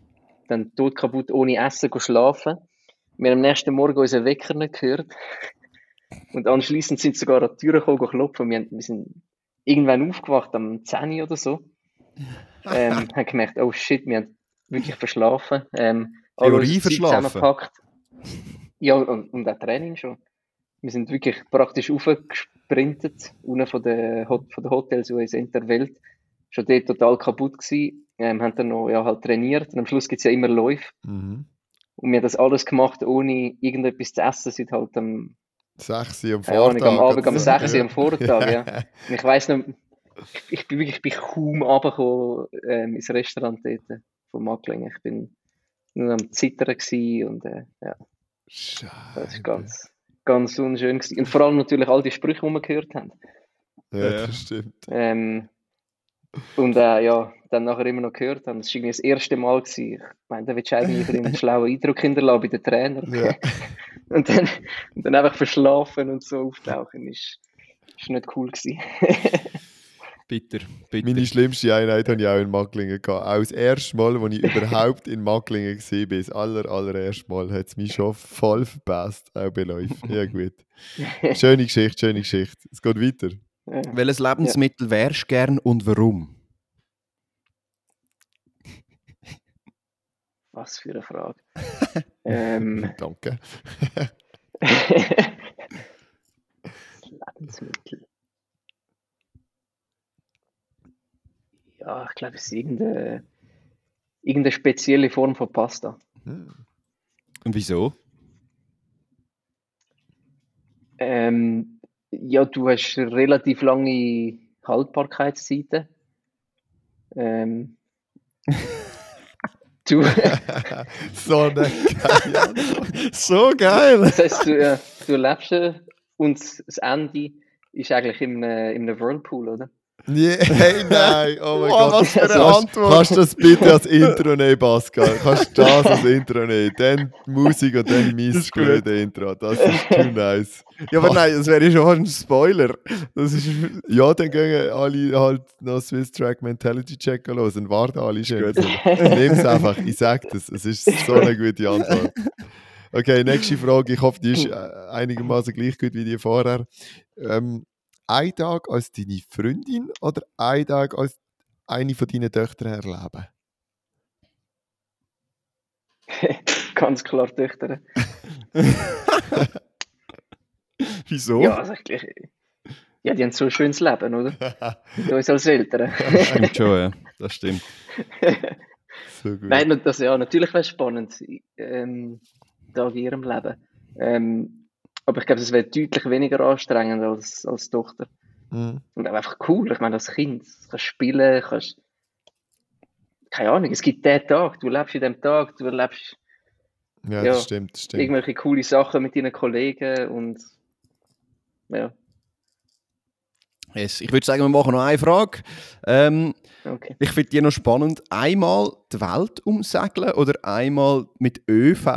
dann tot kaputt ohne Essen go schlafen. Wir haben am nächsten Morgen unseren Wecker nicht gehört. Und anschließend sind sie sogar an die Tür gekommen, go klopfen. Wir, haben, wir sind irgendwann aufgewacht, am 10 Uhr oder so. Ähm, haben gemerkt, oh shit, wir haben wirklich verschlafen. Ähm, Theorie verschlafen? zusammengepackt. Ja, und, und auch Training schon. Wir sind wirklich praktisch aufgesprintet, unten von den, von den Hotels ins Interwelt. Schon dort total kaputt gewesen. Ähm, haben dann noch ja, halt trainiert und am Schluss gibt es ja immer Läufe. Mhm. Und wir haben das alles gemacht, ohne irgendetwas zu essen, seit halt am, 6 Uhr am Vortag. am Abend, am so. 6 Uhr am Vortag, ja. Und ich weiss noch, ich, ich bin wirklich ich bin kaum runtergekommen ähm, ins Restaurant dort von Macklingen. Ich bin nur am Zittern gewesen und äh, ja, das war Scheiße. ganz, ganz unschön gewesen. Und vor allem natürlich all die Sprüche, die wir gehört haben. Ja, das stimmt. Ähm, und äh, ja, dann nachher immer noch gehört haben. Das war irgendwie das erste Mal. Gewesen. Ich meine, da willst du eigentlich einen schlauen Eindruck hinterlassen bei den Trainern. Ja. Und, dann, und dann einfach verschlafen und so auftauchen, ist, ist nicht cool gewesen. Bitter, bitter. Meine schlimmste Einheit hatte ich auch in Macklingen. Gehabt. Auch das erste Mal, als ich überhaupt in Macklingen war, das aller, allererste Mal, hat es mich schon voll verpasst. Auch bei Läufen. Ja, gut. Schöne Geschichte, schöne Geschichte. Es geht weiter. Ja. Welches Lebensmittel wärst du gern und warum? Was für eine Frage. ähm, Danke. Lebensmittel. Ja, ich glaube, es ist irgendeine, irgendeine spezielle Form von Pasta. Hm. Und wieso? Ähm, ja, du hast relativ lange Haltbarkeitszeiten. Ähm, du, so eine Antwort. so geil! das heißt, du, ja, du lebst äh, und das Ende ist eigentlich in in einem Whirlpool, oder? Nee, hey, nein, oh mein Gott. was für eine Antwort. kannst du das bitte als Intro nehmen, Pascal? Kannst du das als Intro nehmen? Dann Musik und dann mein blöde Intro. Das ist too nice. Ja, aber nein, das wäre schon ein Spoiler. Das ist Ja, dann gehen alle halt noch Swiss Track Mentality Check los und warten alle schön. Nimm es einfach, ich sag das. Es ist so eine gute Antwort. Okay, nächste Frage. Ich hoffe, die ist äh, einigermaßen gleich gut wie die vorher. Ähm, einen Tag als deine Freundin oder einen Tag als eine von deinen Töchtern erleben? Ganz klar Töchter. Wieso? Ja, also ich, ja, die haben so ein schönes Leben, oder? Mit uns als Eltern. stimmt schon, ja. Das stimmt. so gut. Nein, das, ja, natürlich wäre es spannend, ähm, Tag in ihrem Leben. Ähm, aber ich glaube, es wäre deutlich weniger anstrengend als, als Tochter. Mhm. Und auch einfach cool. Ich meine, als Kind du kannst spielen, kannst. Keine Ahnung, es gibt den Tag, du lebst in dem Tag, du erlebst Ja, ja, das stimmt, das stimmt. irgendwelche coole Sachen mit deinen Kollegen und ja, Yes. Ich würde sagen, wir machen noch eine Frage. Ähm, okay. ich finde die noch spannend. Einmal die Welt umsegeln oder einmal mit ÖV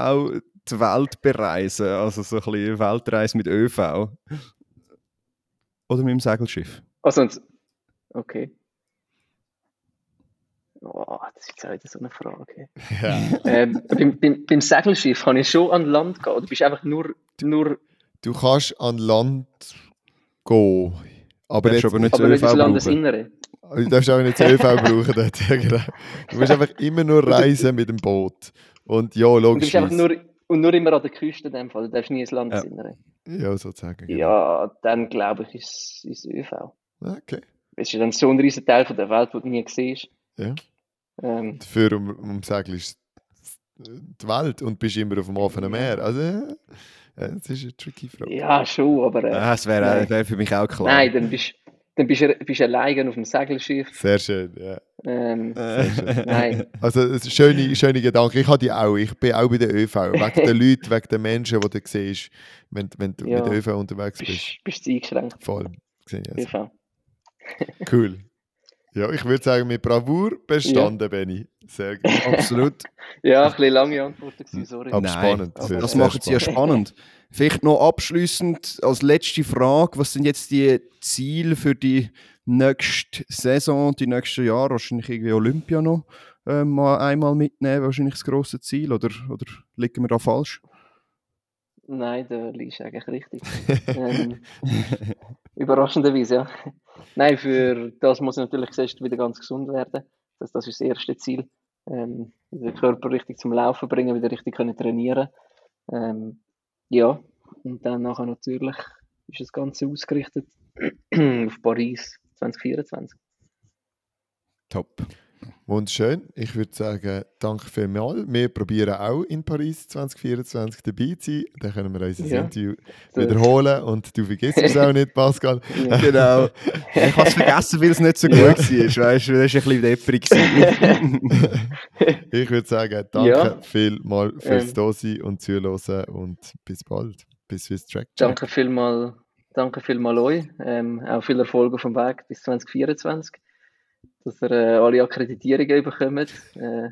die Welt bereisen? Also so ein bisschen Weltreise mit ÖV. Oder mit dem Segelschiff? Also, und- okay. Oh, das ist jetzt auch wieder so eine Frage. Ja. ähm, beim, beim, beim Segelschiff kann ich schon an Land gehen. Oder bist du einfach nur, nur Du kannst an Land gehen. Aber, jetzt, aber nicht aber ÖV. Landesinnere. du darfst auch nicht das ÖV brauchen dort. Genau. Du musst einfach immer nur reisen mit dem Boot. Und ja, Und du logisch. bist einfach nur, und nur immer an der Küste in dem Fall. Du darfst nie ins Landesinnere. Ja, sozusagen. genau. Ja, dann glaube ich, ist ist ÖV. Okay. Es ist ja dann so ein riesen Teil von der Welt, den du nie siehst. Ja. Ähm, Dafür um, um Segeln ist die Welt und bist immer auf dem offenen Meer. Also, ja, das ist eine tricky Frage. ja, schon, aber äh, Ja, das wäre Nein. wär für mich auch klar. nein, dann bist dann bist du bist du alleine auf dem Segelschiff. Sehr schön, ja. Ähm, Äh, nein, Also, schöne, schöne Gedanken. Ich habe die auch. Ich bin auch bei der ÖV. Wegen den Leuten, wegen den Menschen, die du siehst, wenn, wenn du Ja. mit der ÖV unterwegs bist. bist, du eingeschränkt. Voll. Also. ÖV. Cool. Ja, ich würde sagen, mit Bravour bestanden, Benny. Sehr gut. Absolut. Ja, ein bisschen lange Antwort, gewesen, sorry. Aber Nein, spannend. aber Das macht es ja spannend. Vielleicht noch abschließend als letzte Frage: Was sind jetzt die Ziele für die nächste Saison, die nächsten Jahre? Wahrscheinlich irgendwie Olympia noch äh, mal einmal mitnehmen, wahrscheinlich das grosse Ziel. Oder, oder liegen wir da falsch? Nein, da liegst du eigentlich richtig. ähm, überraschenderweise, ja. Nein, für das muss ich natürlich zuerst wieder ganz gesund werden. Das, das ist das erste Ziel. Ähm, den Körper richtig zum Laufen bringen, wieder richtig können trainieren. Ähm, ja, und dann nachher natürlich ist das Ganze ausgerichtet auf Paris 2024. Top. Wunderschön. Ich würde sagen, danke vielmals. Wir probieren auch in Paris 2024 dabei zu sein. Dann können wir unser Ja. Interview wiederholen und du vergisst es auch nicht, Pascal. Ja. Genau. Ich habe es vergessen, weil es nicht so gut Ja. war. Weißt du, das war ein bisschen depprig. Ich würde sagen, danke Ja. vielmals fürs Ähm. Dasein und Zuhören und bis bald. Bis fürs Track. Danke vielmals, danke vielmals euch. Ähm, auch viel Erfolg auf dem Weg bis 2024. Dass ihr äh, alle Akkreditierungen bekommt äh,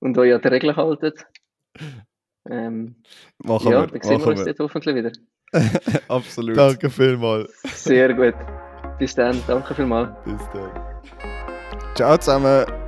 und euch an die Regeln haltet. Ähm, Machen ja, wir. dann sehen wir uns wir. dort hoffentlich wieder. Absolut. Danke vielmals. Sehr gut. Bis dann, danke vielmals. Bis dann. Ciao zusammen.